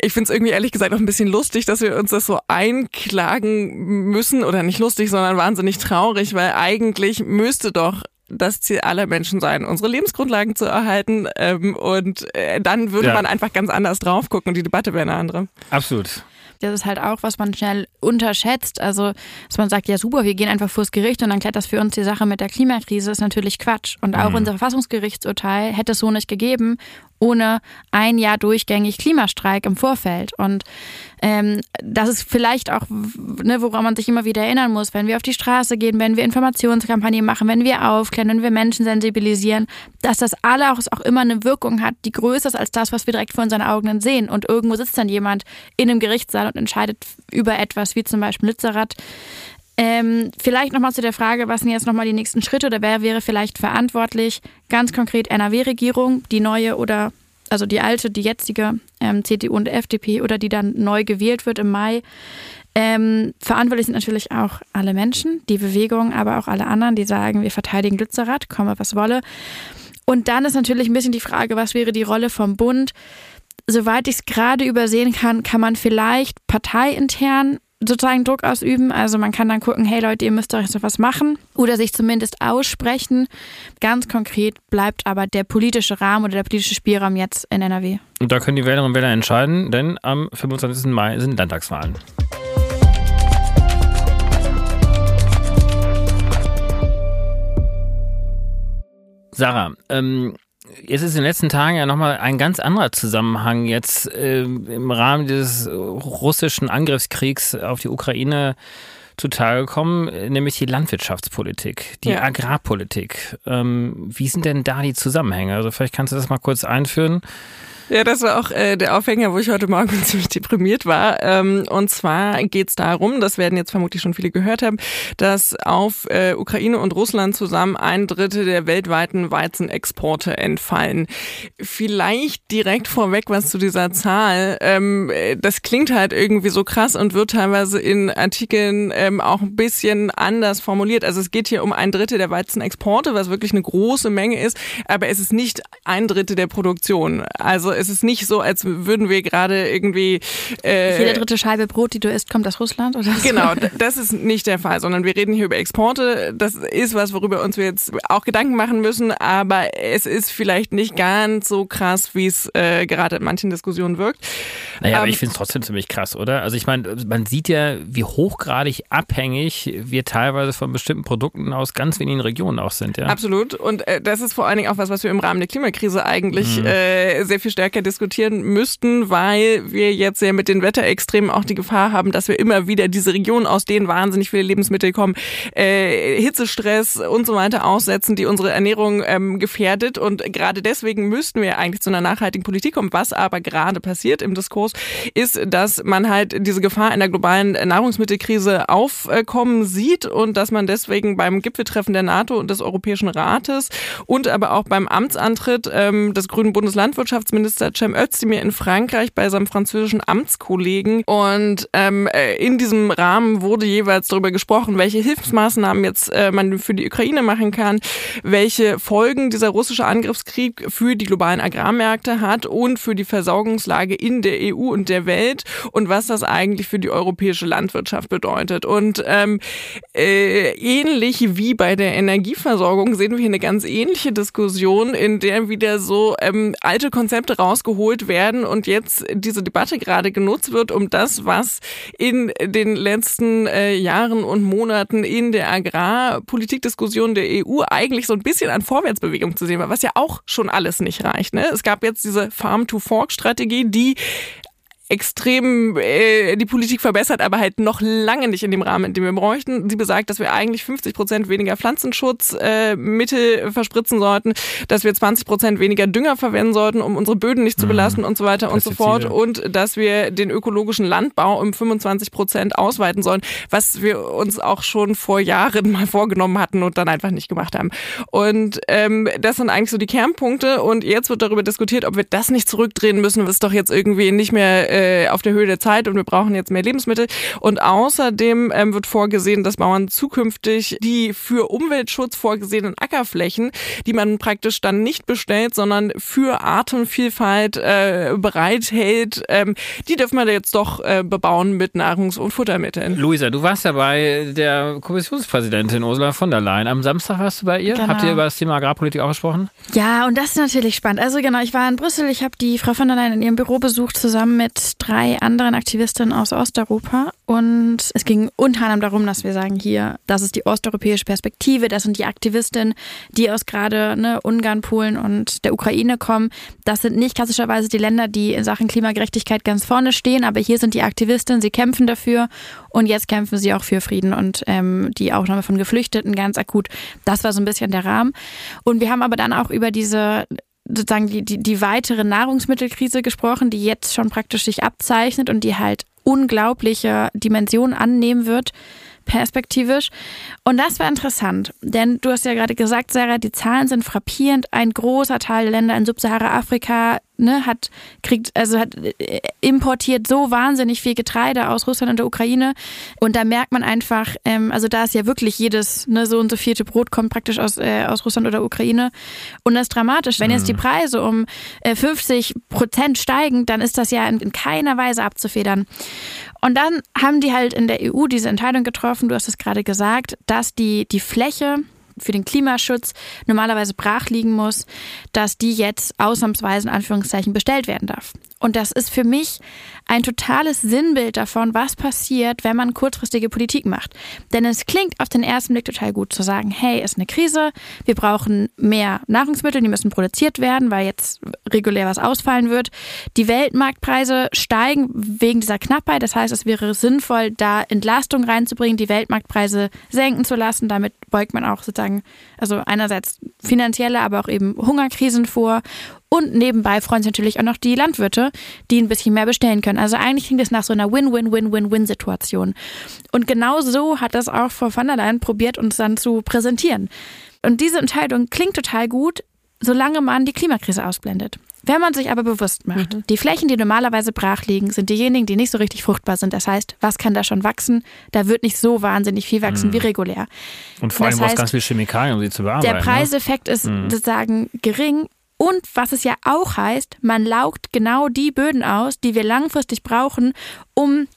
ich finde es irgendwie ehrlich gesagt auch ein bisschen lustig, dass wir uns das so einklagen müssen. Oder nicht lustig, sondern wahnsinnig traurig, weil eigentlich müsste doch das Ziel aller Menschen sein, unsere Lebensgrundlagen zu erhalten. Ähm, und äh, dann würde ja. man einfach ganz anders drauf gucken und die Debatte wäre eine andere. Absolut. Das ist halt auch, was man schnell unterschätzt. Also, dass man sagt, ja super, wir gehen einfach vors Gericht und dann klärt das für uns die Sache mit der Klimakrise, ist natürlich Quatsch. Und auch mhm. unser Verfassungsgerichtsurteil hätte es so nicht gegeben ohne ein Jahr durchgängig Klimastreik im Vorfeld. Und ähm, das ist vielleicht auch, ne, woran man sich immer wieder erinnern muss, wenn wir auf die Straße gehen, wenn wir Informationskampagnen machen, wenn wir aufklären, wenn wir Menschen sensibilisieren, dass das alle auch, auch immer eine Wirkung hat, die größer ist als das, was wir direkt vor unseren Augen sehen. Und irgendwo sitzt dann jemand in einem Gerichtssaal und entscheidet über etwas, wie zum Beispiel Lützerath. Ähm, vielleicht nochmal zu der Frage, was sind jetzt nochmal die nächsten Schritte oder wer wäre vielleicht verantwortlich? Ganz konkret NRW-Regierung, die neue oder also die alte, die jetzige ähm, CDU und FDP oder die dann neu gewählt wird im Mai. Ähm, verantwortlich sind natürlich auch alle Menschen, die Bewegung, aber auch alle anderen, die sagen, wir verteidigen Lützerath, komme was wolle. Und dann ist natürlich ein bisschen die Frage, was wäre die Rolle vom Bund? Soweit ich es gerade übersehen kann, kann man vielleicht parteiintern sozusagen Druck ausüben. Also man kann dann gucken, hey Leute, ihr müsst doch jetzt was machen oder sich zumindest aussprechen. Ganz konkret bleibt aber der politische Rahmen oder der politische Spielraum jetzt in NRW. Und da können die Wählerinnen und Wähler entscheiden, denn am 25. Mai sind Landtagswahlen. Sarah, ähm, Jetzt ist in den letzten Tagen ja nochmal ein ganz anderer Zusammenhang jetzt äh, im Rahmen dieses russischen Angriffskriegs auf die Ukraine zutage gekommen, nämlich die Landwirtschaftspolitik, die ja. Agrarpolitik. Ähm, wie sind denn da die Zusammenhänge? Also vielleicht kannst du das mal kurz einführen. Ja, das war auch äh, der Aufhänger, wo ich heute Morgen ziemlich deprimiert war. Ähm, und zwar geht es darum, das werden jetzt vermutlich schon viele gehört haben, dass auf äh, Ukraine und Russland zusammen ein Drittel der weltweiten Weizenexporte entfallen. Vielleicht direkt vorweg was zu dieser Zahl. Ähm, das klingt halt irgendwie so krass und wird teilweise in Artikeln ähm, auch ein bisschen anders formuliert. Also es geht hier um ein Drittel der Weizenexporte, was wirklich eine große Menge ist, aber es ist nicht ein Drittel der Produktion. Also es ist nicht so, als würden wir gerade irgendwie. Äh, Jede dritte Scheibe Brot, die du isst, kommt aus Russland oder so. Genau, das ist nicht der Fall, sondern wir reden hier über Exporte. Das ist was, worüber uns wir jetzt auch Gedanken machen müssen, aber es ist vielleicht nicht ganz so krass, wie es äh, gerade in manchen Diskussionen wirkt. Naja, aber ähm, ich finde es trotzdem ziemlich krass, oder? Also ich meine, man sieht ja, wie hochgradig abhängig wir teilweise von bestimmten Produkten aus ganz wenigen Regionen auch sind, ja. Absolut. Und äh, das ist vor allen Dingen auch was, was wir im Rahmen der Klimakrise eigentlich mhm. äh, sehr viel stärker stärker diskutieren müssten, weil wir jetzt ja mit den Wetterextremen auch die Gefahr haben, dass wir immer wieder diese Regionen, aus denen wahnsinnig viele Lebensmittel kommen, äh, Hitzestress und so weiter aussetzen, die unsere Ernährung ähm, gefährdet. Und gerade deswegen müssten wir eigentlich zu einer nachhaltigen Politik kommen. Was aber gerade passiert im Diskurs, ist, dass man halt diese Gefahr einer globalen Nahrungsmittelkrise aufkommen sieht und dass man deswegen beim Gipfeltreffen der NATO und des Europäischen Rates und aber auch beim Amtsantritt ähm, des grünen Bundeslandwirtschaftsministers Minister Cem Özdemir in Frankreich bei seinem französischen Amtskollegen. Und ähm, äh, in diesem Rahmen wurde jeweils darüber gesprochen, welche Hilfsmaßnahmen jetzt äh, man für die Ukraine machen kann, welche Folgen dieser russische Angriffskrieg für die globalen Agrarmärkte hat und für die Versorgungslage in der EU und der Welt und was das eigentlich für die europäische Landwirtschaft bedeutet. Und ähm, äh, ähnlich wie bei der Energieversorgung sehen wir hier eine ganz ähnliche Diskussion, in der wieder so ähm, alte Konzepte rausgeholt werden und jetzt diese Debatte gerade genutzt wird, um das, was in den letzten äh, Jahren und Monaten in der Agrarpolitikdiskussion der EU eigentlich so ein bisschen an Vorwärtsbewegung zu sehen war, was ja auch schon alles nicht reicht. Ne? Es gab jetzt diese Farm-to-Fork-Strategie, die extrem äh, die Politik verbessert, aber halt noch lange nicht in dem Rahmen, in dem wir bräuchten. Sie besagt, dass wir eigentlich 50 Prozent weniger Pflanzenschutzmittel äh, verspritzen sollten, dass wir 20 Prozent weniger Dünger verwenden sollten, um unsere Böden nicht zu mhm. belasten mhm. und so weiter Pestizide. und so fort. Und dass wir den ökologischen Landbau um 25 Prozent ausweiten sollen, was wir uns auch schon vor Jahren mal vorgenommen hatten und dann einfach nicht gemacht haben. Und ähm, das sind eigentlich so die Kernpunkte. Und jetzt wird darüber diskutiert, ob wir das nicht zurückdrehen müssen, was doch jetzt irgendwie nicht mehr äh, äh, auf der Höhe der Zeit und wir brauchen jetzt mehr Lebensmittel. Und außerdem ähm, wird vorgesehen, dass Bauern zukünftig die für Umweltschutz vorgesehenen Ackerflächen, die man praktisch dann nicht bestellt, sondern für Artenvielfalt äh, bereithält, ähm, die dürfen wir jetzt doch äh, bebauen mit Nahrungs- und Futtermitteln. Luisa, du warst ja bei der Kommissionspräsidentin Ursula von der Leyen. Am Samstag warst du bei ihr. Genau. Habt ihr über das Thema Agrarpolitik auch gesprochen? Ja, und das ist natürlich spannend. Also genau, ich war in Brüssel, ich habe die Frau von der Leyen in ihrem Büro besucht, zusammen mit drei anderen Aktivistinnen aus Osteuropa und es ging unter anderem darum, dass wir sagen, hier, das ist die osteuropäische Perspektive, das sind die Aktivistinnen, die aus gerade ne, Ungarn, Polen und der Ukraine kommen. Das sind nicht klassischerweise die Länder, die in Sachen Klimagerechtigkeit ganz vorne stehen, aber hier sind die Aktivistinnen, sie kämpfen dafür und jetzt kämpfen sie auch für Frieden und ähm, die Aufnahme von Geflüchteten ganz akut. Das war so ein bisschen der Rahmen. Und wir haben aber dann auch über diese sozusagen die, die, die weitere Nahrungsmittelkrise gesprochen, die jetzt schon praktisch sich abzeichnet und die halt unglaubliche Dimensionen annehmen wird perspektivisch. Und das war interessant, denn du hast ja gerade gesagt, Sarah, die Zahlen sind frappierend. Ein großer Teil der Länder in Subsahara-Afrika ne, hat kriegt also hat äh, importiert so wahnsinnig viel Getreide aus Russland und der Ukraine und da merkt man einfach, ähm, also da ist ja wirklich jedes ne, so und so vierte Brot kommt praktisch aus äh, aus Russland oder Ukraine und das ist dramatisch. Wenn jetzt die mhm. Preise um äh, 50 Prozent steigen, dann ist das ja in, in keiner Weise abzufedern. Und dann haben die halt in der EU diese Entscheidung getroffen, du hast es gerade gesagt, dass die, die Fläche für den Klimaschutz normalerweise brach liegen muss, dass die jetzt ausnahmsweise in Anführungszeichen bestellt werden darf. Und das ist für mich ein totales Sinnbild davon, was passiert, wenn man kurzfristige Politik macht. Denn es klingt auf den ersten Blick total gut zu sagen, hey, ist eine Krise, wir brauchen mehr Nahrungsmittel, die müssen produziert werden, weil jetzt regulär was ausfallen wird. Die Weltmarktpreise steigen wegen dieser Knappheit. Das heißt, es wäre sinnvoll, da Entlastung reinzubringen, die Weltmarktpreise senken zu lassen. Damit beugt man auch sozusagen, also einerseits finanzielle, aber auch eben Hungerkrisen vor und nebenbei freuen sich natürlich auch noch die Landwirte, die ein bisschen mehr bestellen können. Also eigentlich klingt es nach so einer Win-Win-Win-Win-Win-Situation. Und genau so hat das auch Frau van der Leyen probiert, uns dann zu präsentieren. Und diese Entscheidung klingt total gut, solange man die Klimakrise ausblendet. Wenn man sich aber bewusst macht, mhm. die Flächen, die normalerweise brach liegen, sind diejenigen, die nicht so richtig fruchtbar sind. Das heißt, was kann da schon wachsen? Da wird nicht so wahnsinnig viel wachsen mhm. wie regulär. Und vor allem das heißt, ganz viel Chemikalien, um sie zu bearbeiten. Der ne? Preiseffekt ne? ist mhm. sozusagen gering und was es ja auch heißt, man laugt genau die Böden aus, die wir langfristig brauchen, um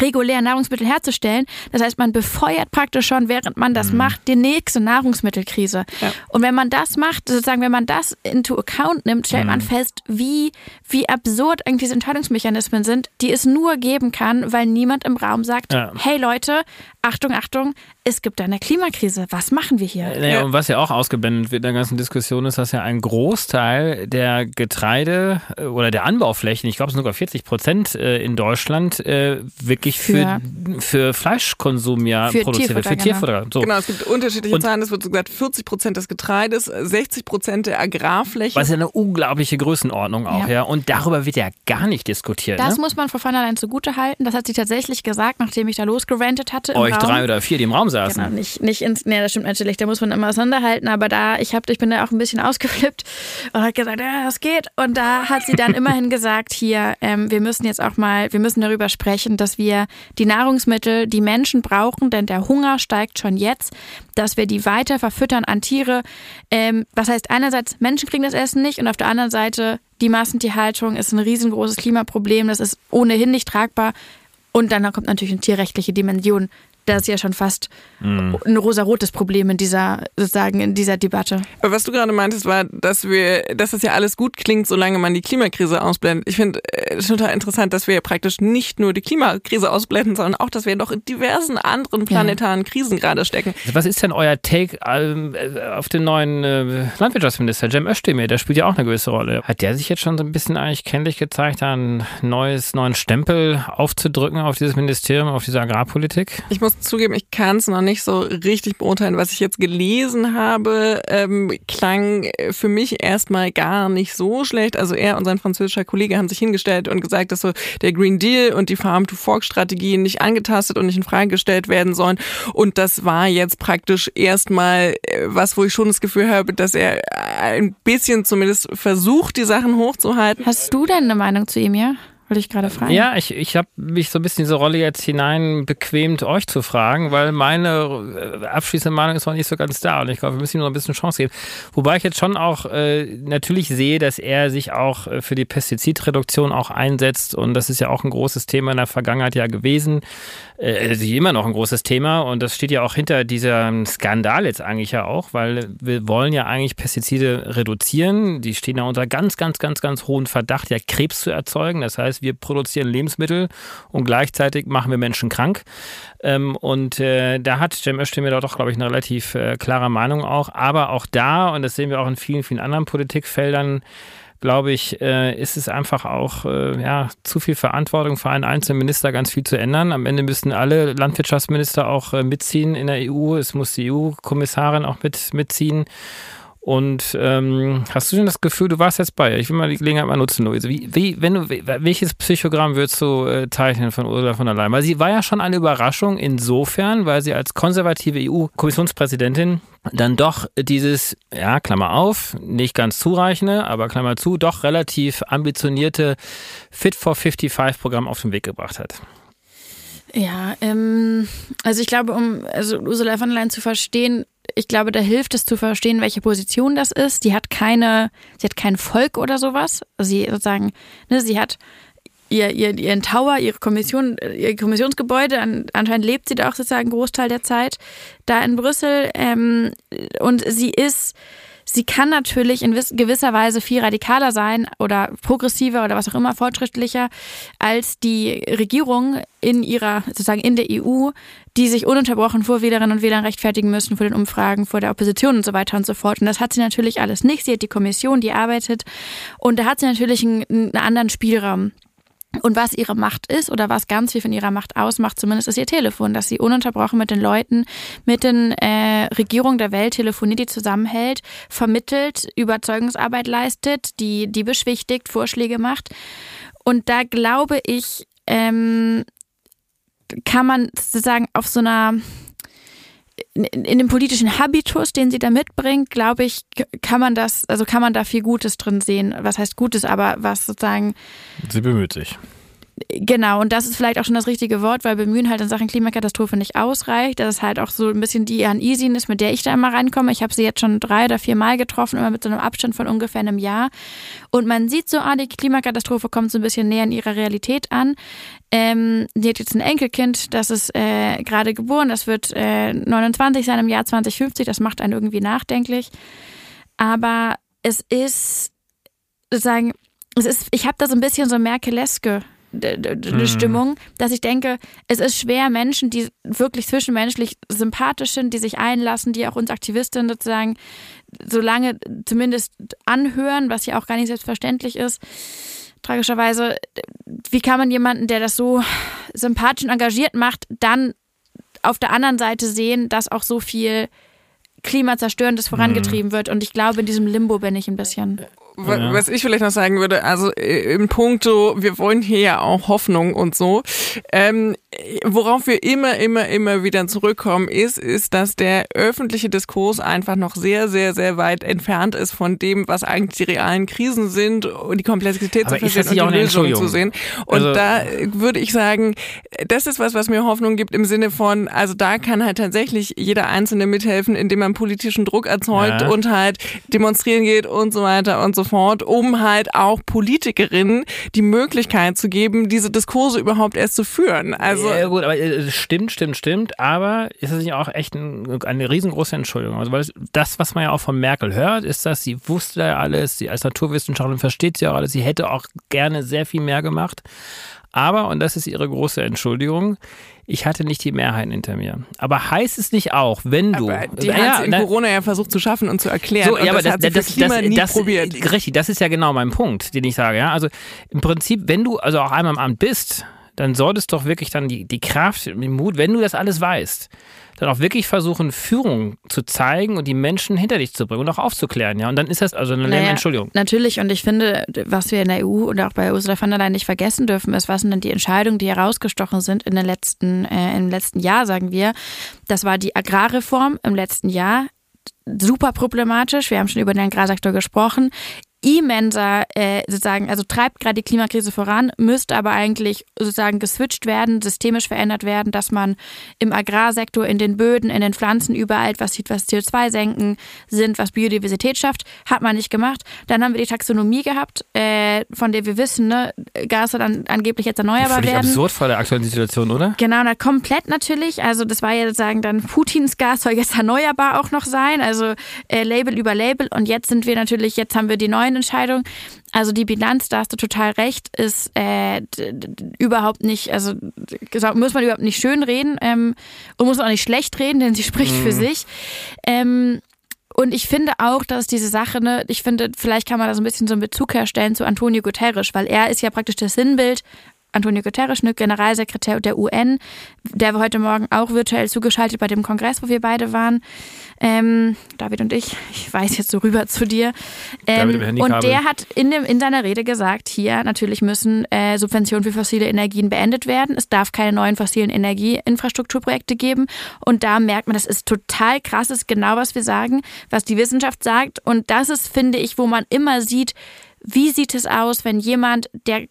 regulär Nahrungsmittel herzustellen. Das heißt, man befeuert praktisch schon, während man das mhm. macht, die nächste Nahrungsmittelkrise. Ja. Und wenn man das macht, sozusagen, wenn man das into account nimmt, stellt mhm. man fest, wie, wie absurd eigentlich diese Entscheidungsmechanismen sind, die es nur geben kann, weil niemand im Raum sagt, ja. hey Leute, Achtung, Achtung, es gibt eine Klimakrise. Was machen wir hier? Naja, und was ja auch ausgeblendet wird in der ganzen Diskussion ist, dass ja ein Großteil der Getreide äh, oder der Anbauflächen, ich glaube es sind sogar 40 Prozent äh, in Deutschland, äh, wirklich für, für, für Fleischkonsum ja für produziert wird, für Tierfutter. Genau. So. genau, es gibt unterschiedliche und Zahlen. Es wird so gesagt, 40 Prozent des Getreides, 60 Prozent der Agrarfläche. Was ja eine unglaubliche Größenordnung auch, ja. ja. Und darüber wird ja gar nicht diskutiert. Das ne? muss man Frau von der Leyen zugute halten. Das hat sie tatsächlich gesagt, nachdem ich da losgerantet hatte. Euch Raum. drei oder vier, die im Raum saßen. Genau, nicht, nicht ins, nee, das stimmt natürlich, da muss man immer auseinanderhalten, aber da, ich, hab, ich bin da auch ein bisschen ausgeflippt und habe gesagt, ja, das geht. Und da hat sie dann immerhin gesagt, hier, ähm, wir müssen jetzt auch mal, wir müssen darüber sprechen, dass wir die Nahrungsmittel, die Menschen brauchen, denn der Hunger steigt schon jetzt, dass wir die weiter verfüttern an Tiere. Ähm, was heißt einerseits, Menschen kriegen das Essen nicht und auf der anderen Seite, die Massentierhaltung ist ein riesengroßes Klimaproblem, das ist ohnehin nicht tragbar. Und dann kommt natürlich eine tierrechtliche Dimension das ist ja schon fast mhm. ein rosarotes Problem in dieser, sozusagen in dieser Debatte. Aber was du gerade meintest, war, dass wir, dass das ja alles gut klingt, solange man die Klimakrise ausblendet. Ich finde es äh, total interessant, dass wir ja praktisch nicht nur die Klimakrise ausblenden, sondern auch, dass wir noch in diversen anderen planetaren ja. Krisen gerade stecken. Was ist denn euer Take ähm, äh, auf den neuen äh, Landwirtschaftsminister, Cem Özdemir? Der spielt ja auch eine gewisse Rolle. Hat der sich jetzt schon so ein bisschen eigentlich kenntlich gezeigt, da einen neues, neuen Stempel aufzudrücken auf dieses Ministerium, auf diese Agrarpolitik? Ich muss zugeben, ich kann es noch nicht so richtig beurteilen. Was ich jetzt gelesen habe, ähm, klang für mich erstmal gar nicht so schlecht. Also er und sein französischer Kollege haben sich hingestellt und gesagt, dass so der Green Deal und die Farm-to-Fork-Strategie nicht angetastet und nicht in Frage gestellt werden sollen. Und das war jetzt praktisch erstmal äh, was, wo ich schon das Gefühl habe, dass er ein bisschen zumindest versucht, die Sachen hochzuhalten. Hast du denn eine Meinung zu ihm, ja? Wollte ich gerade fragen. Ja, ich, ich habe mich so ein bisschen in diese Rolle jetzt hinein bequemt, euch zu fragen, weil meine äh, abschließende Meinung ist noch nicht so ganz da und ich glaube, wir müssen ihm noch ein bisschen Chance geben. Wobei ich jetzt schon auch äh, natürlich sehe, dass er sich auch äh, für die Pestizidreduktion auch einsetzt und das ist ja auch ein großes Thema in der Vergangenheit ja gewesen, äh, immer noch ein großes Thema und das steht ja auch hinter diesem Skandal jetzt eigentlich ja auch, weil wir wollen ja eigentlich Pestizide reduzieren. Die stehen ja unter ganz, ganz, ganz, ganz hohen Verdacht, ja Krebs zu erzeugen. Das heißt, ist, wir produzieren Lebensmittel und gleichzeitig machen wir Menschen krank. Ähm, und äh, da hat Cem Özdemir doch, glaube ich, eine relativ äh, klare Meinung auch. Aber auch da, und das sehen wir auch in vielen, vielen anderen Politikfeldern, glaube ich, äh, ist es einfach auch äh, ja, zu viel Verantwortung für einen einzelnen Minister, ganz viel zu ändern. Am Ende müssten alle Landwirtschaftsminister auch äh, mitziehen in der EU. Es muss die EU-Kommissarin auch mit, mitziehen. Und ähm, hast du denn das Gefühl, du warst jetzt bei ihr? Ich will mal die Gelegenheit mal nutzen, Luise. Wie, wie, wenn du, welches Psychogramm würdest du äh, zeichnen von Ursula von der Leyen? Weil sie war ja schon eine Überraschung insofern, weil sie als konservative EU-Kommissionspräsidentin dann doch dieses, ja, Klammer auf, nicht ganz zureichende, aber Klammer zu, doch relativ ambitionierte Fit for 55 Programm auf den Weg gebracht hat. Ja, ähm, also ich glaube, um also Ursula von der Leyen zu verstehen, ich glaube, da hilft es zu verstehen, welche Position das ist. Die hat keine, sie hat kein Volk oder sowas. Sie sozusagen, ne, sie hat ihr, ihr, ihren Tower, ihre Kommission, ihr Kommissionsgebäude, an, anscheinend lebt sie da auch sozusagen einen Großteil der Zeit da in Brüssel. Ähm, und sie ist Sie kann natürlich in gewisser Weise viel radikaler sein oder progressiver oder was auch immer fortschrittlicher als die Regierung in ihrer, sozusagen in der EU, die sich ununterbrochen vor Wählerinnen und Wählern rechtfertigen müssen, vor den Umfragen, vor der Opposition und so weiter und so fort. Und das hat sie natürlich alles nicht. Sie hat die Kommission, die arbeitet. Und da hat sie natürlich einen, einen anderen Spielraum. Und was ihre Macht ist oder was ganz viel von ihrer Macht ausmacht, zumindest ist ihr Telefon, dass sie ununterbrochen mit den Leuten, mit den äh, Regierungen der Welt telefoniert, die zusammenhält, vermittelt, Überzeugungsarbeit leistet, die, die beschwichtigt, Vorschläge macht. Und da glaube ich, ähm, kann man sozusagen auf so einer in, in dem politischen Habitus, den sie da mitbringt, glaube ich, kann man das, also kann man da viel Gutes drin sehen. Was heißt Gutes, aber was sozusagen. Sie bemüht sich. Genau, und das ist vielleicht auch schon das richtige Wort, weil bemühen halt in Sachen Klimakatastrophe nicht ausreicht. Das ist halt auch so ein bisschen die Uneasiness, mit der ich da immer reinkomme. Ich habe sie jetzt schon drei oder vier Mal getroffen, immer mit so einem Abstand von ungefähr einem Jahr. Und man sieht so, ah, die Klimakatastrophe kommt so ein bisschen näher in ihrer Realität an. Ähm, sie hat jetzt ein Enkelkind, das ist äh, gerade geboren, das wird äh, 29 sein im Jahr 2050, das macht einen irgendwie nachdenklich. Aber es ist sozusagen, es ist, ich habe da so ein bisschen so Merkeleske eine mhm. Stimmung, dass ich denke, es ist schwer, Menschen, die wirklich zwischenmenschlich sympathisch sind, die sich einlassen, die auch uns Aktivistinnen sozusagen so lange zumindest anhören, was ja auch gar nicht selbstverständlich ist. Tragischerweise, wie kann man jemanden, der das so sympathisch und engagiert macht, dann auf der anderen Seite sehen, dass auch so viel Klimazerstörendes vorangetrieben mhm. wird. Und ich glaube, in diesem Limbo bin ich ein bisschen. Ja. Was ich vielleicht noch sagen würde, also äh, im Punkto, wir wollen hier ja auch Hoffnung und so. Ähm, worauf wir immer, immer, immer wieder zurückkommen, ist, ist, dass der öffentliche Diskurs einfach noch sehr, sehr, sehr weit entfernt ist von dem, was eigentlich die realen Krisen sind und die Komplexität zu verstehen und die Lösungen zu sehen. Und also, da würde ich sagen, das ist was, was mir Hoffnung gibt im Sinne von, also da kann halt tatsächlich jeder Einzelne mithelfen, indem man politischen Druck erzeugt ja. und halt demonstrieren geht und so weiter und so fort, um halt auch Politikerinnen die Möglichkeit zu geben, diese Diskurse überhaupt erst zu führen. Also ja, gut, aber äh, stimmt, stimmt, stimmt. Aber ist das nicht auch echt ein, eine riesengroße Entschuldigung? Also weil das, was man ja auch von Merkel hört, ist, dass sie wusste ja alles, sie als Naturwissenschaftlerin versteht sie auch alles, sie hätte auch gerne sehr viel mehr gemacht. Aber, und das ist ihre große Entschuldigung, ich hatte nicht die Mehrheit hinter mir. Aber heißt es nicht auch, wenn du. Aber die ja, hat in Corona ja versucht zu schaffen und zu erklären. So, ja, aber das, das, das, das, nie das, probiert. Richtig, das ist ja genau mein Punkt, den ich sage. Ja? Also im Prinzip, wenn du also auch einmal im Amt bist, dann solltest du doch wirklich dann die, die Kraft, den Mut, wenn du das alles weißt, dann auch wirklich versuchen, Führung zu zeigen und die Menschen hinter dich zu bringen und auch aufzuklären, ja. Und dann ist das also eine naja, Entschuldigung. Natürlich, und ich finde, was wir in der EU und auch bei Ursula von der Leyen nicht vergessen dürfen, ist, was sind denn die Entscheidungen, die herausgestochen sind in den letzten, äh, im letzten Jahr, sagen wir. Das war die Agrarreform im letzten Jahr super problematisch. Wir haben schon über den Agrarsektor gesprochen immenser, äh, sozusagen, also treibt gerade die Klimakrise voran, müsste aber eigentlich sozusagen geswitcht werden, systemisch verändert werden, dass man im Agrarsektor, in den Böden, in den Pflanzen überall etwas sieht, was CO2 senken sind, was Biodiversität schafft. Hat man nicht gemacht. Dann haben wir die Taxonomie gehabt, äh, von der wir wissen, ne, Gas soll dann angeblich jetzt erneuerbar Völlig werden. absurd vor der aktuellen Situation, oder? Genau, na, komplett natürlich. Also das war ja sozusagen dann Putins Gas soll jetzt erneuerbar auch noch sein. Also äh, Label über Label. Und jetzt sind wir natürlich, jetzt haben wir die neuen Investmententscheidung. Also die Bilanz, da hast du total recht, ist äh, überhaupt nicht, also muss man überhaupt nicht schön reden ähm, und muss man auch nicht schlecht reden, denn sie spricht mhm. für sich. Ähm, und ich finde auch, dass diese Sache, ne, ich finde, vielleicht kann man da so ein bisschen so einen Bezug herstellen zu Antonio Guterres, weil er ist ja praktisch das Sinnbild Antonio Guterres, ne, Generalsekretär der UN, der war heute Morgen auch virtuell zugeschaltet bei dem Kongress, wo wir beide waren. Ähm, David und ich, ich weiß jetzt so rüber zu dir. Ähm, und der hat in, dem, in seiner Rede gesagt, hier natürlich müssen äh, Subventionen für fossile Energien beendet werden. Es darf keine neuen fossilen Energieinfrastrukturprojekte geben. Und da merkt man, das ist total krass, das ist genau, was wir sagen, was die Wissenschaft sagt. Und das ist, finde ich, wo man immer sieht, wie sieht es aus, wenn jemand, der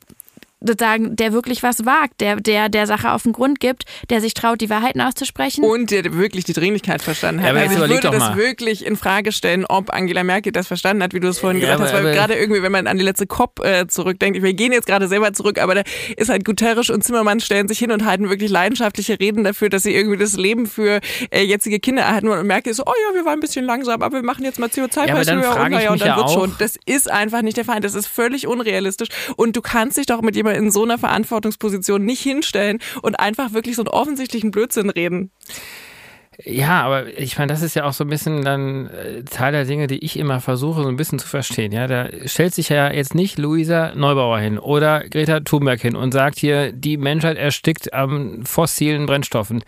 sozusagen, der wirklich was wagt, der, der der Sache auf den Grund gibt, der sich traut, die Wahrheiten auszusprechen. Und der wirklich die Dringlichkeit verstanden hat. Ja, aber also ich würde das wirklich in Frage stellen, ob Angela Merkel das verstanden hat, wie du es vorhin ja, gesagt hast, weil gerade irgendwie, wenn man an die letzte COP äh, zurückdenkt, wir gehen jetzt gerade selber zurück, aber da ist halt Guterres und Zimmermann stellen sich hin und halten wirklich leidenschaftliche Reden dafür, dass sie irgendwie das Leben für äh, jetzige Kinder erhalten wollen und Merkel ist so, oh ja, wir waren ein bisschen langsam, aber wir machen jetzt mal CO2-Preis ja, höher und, ja, und dann ja wird schon. Das ist einfach nicht der Fall. Das ist völlig unrealistisch und du kannst dich doch mit jemandem in so einer Verantwortungsposition nicht hinstellen und einfach wirklich so einen offensichtlichen Blödsinn reden. Ja, aber ich meine, das ist ja auch so ein bisschen dann äh, Teil der Dinge, die ich immer versuche, so ein bisschen zu verstehen. Ja, da stellt sich ja jetzt nicht Luisa Neubauer hin oder Greta Thunberg hin und sagt hier, die Menschheit erstickt am fossilen Brennstoffen.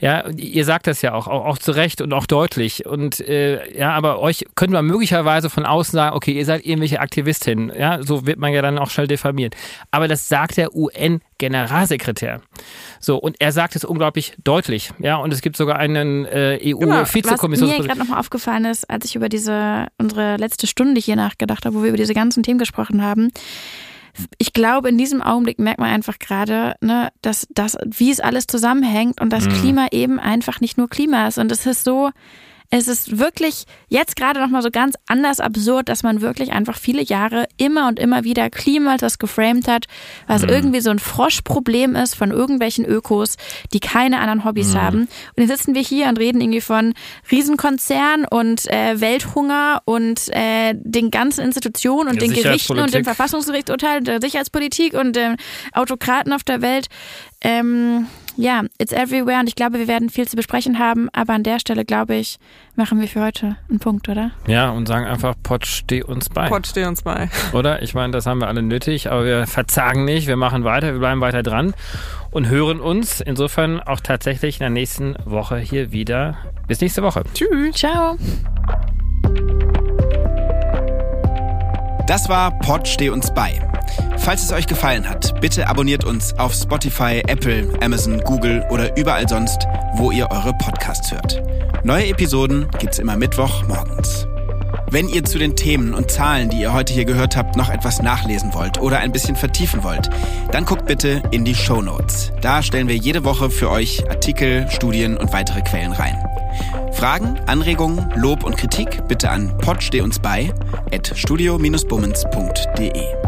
Ja, ihr sagt das ja auch, auch, auch zu Recht und auch deutlich. Und äh, ja, aber euch könnte man möglicherweise von außen sagen, okay, ihr seid irgendwelche Aktivistinnen. Ja, so wird man ja dann auch schnell diffamiert. Aber das sagt der UN-Generalsekretär. So, und er sagt es unglaublich deutlich. Ja, und es gibt sogar einen äh, EU-Vizekommissions. Genau, was mir gerade nochmal aufgefallen ist, als ich über diese, unsere letzte Stunde hier nachgedacht habe, wo wir über diese ganzen Themen gesprochen haben, ich glaube, in diesem Augenblick merkt man einfach gerade, ne, dass das, wie es alles zusammenhängt und das mhm. Klima eben einfach nicht nur Klima ist. Und es ist so, es ist wirklich jetzt gerade nochmal so ganz anders absurd, dass man wirklich einfach viele Jahre immer und immer wieder Klima das geframed hat, was mhm. irgendwie so ein Froschproblem ist von irgendwelchen Ökos, die keine anderen Hobbys mhm. haben. Und jetzt sitzen wir hier und reden irgendwie von Riesenkonzern und äh, Welthunger und äh, den ganzen Institutionen und den Gerichten und dem Verfassungsgerichtsurteil, der Sicherheitspolitik und den Autokraten auf der Welt. Ähm, ja, it's everywhere und ich glaube, wir werden viel zu besprechen haben, aber an der Stelle, glaube ich, machen wir für heute einen Punkt, oder? Ja, und sagen einfach, Pott, steh uns bei. Pott, steh uns bei. Oder? Ich meine, das haben wir alle nötig, aber wir verzagen nicht, wir machen weiter, wir bleiben weiter dran und hören uns insofern auch tatsächlich in der nächsten Woche hier wieder. Bis nächste Woche. Tschüss. Ciao. Das war Pott, steh uns bei Falls es euch gefallen hat, bitte abonniert uns auf Spotify, Apple, Amazon, Google oder überall sonst, wo ihr eure Podcasts hört. Neue Episoden gibt's immer Mittwoch morgens. Wenn ihr zu den Themen und Zahlen, die ihr heute hier gehört habt, noch etwas nachlesen wollt oder ein bisschen vertiefen wollt, dann guckt bitte in die Show Notes. Da stellen wir jede Woche für euch Artikel, Studien und weitere Quellen rein. Fragen, Anregungen, Lob und Kritik bitte an podsteh uns bei at studio-bummens.de.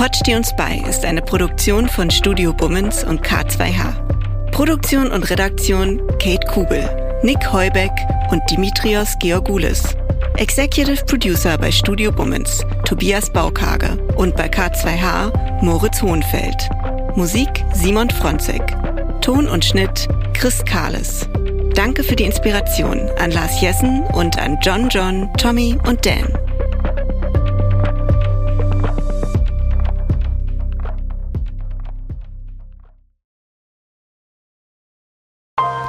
Pod steh uns bei ist eine Produktion von Studio Bummens und K2H. Produktion und Redaktion Kate Kubel, Nick Heubeck und Dimitrios Georgoulis. Executive Producer bei Studio Bummens Tobias Baukage und bei K2H Moritz Hohenfeld. Musik Simon Fronzek. Ton und Schnitt Chris Kahles. Danke für die Inspiration an Lars Jessen und an John John, Tommy und Dan.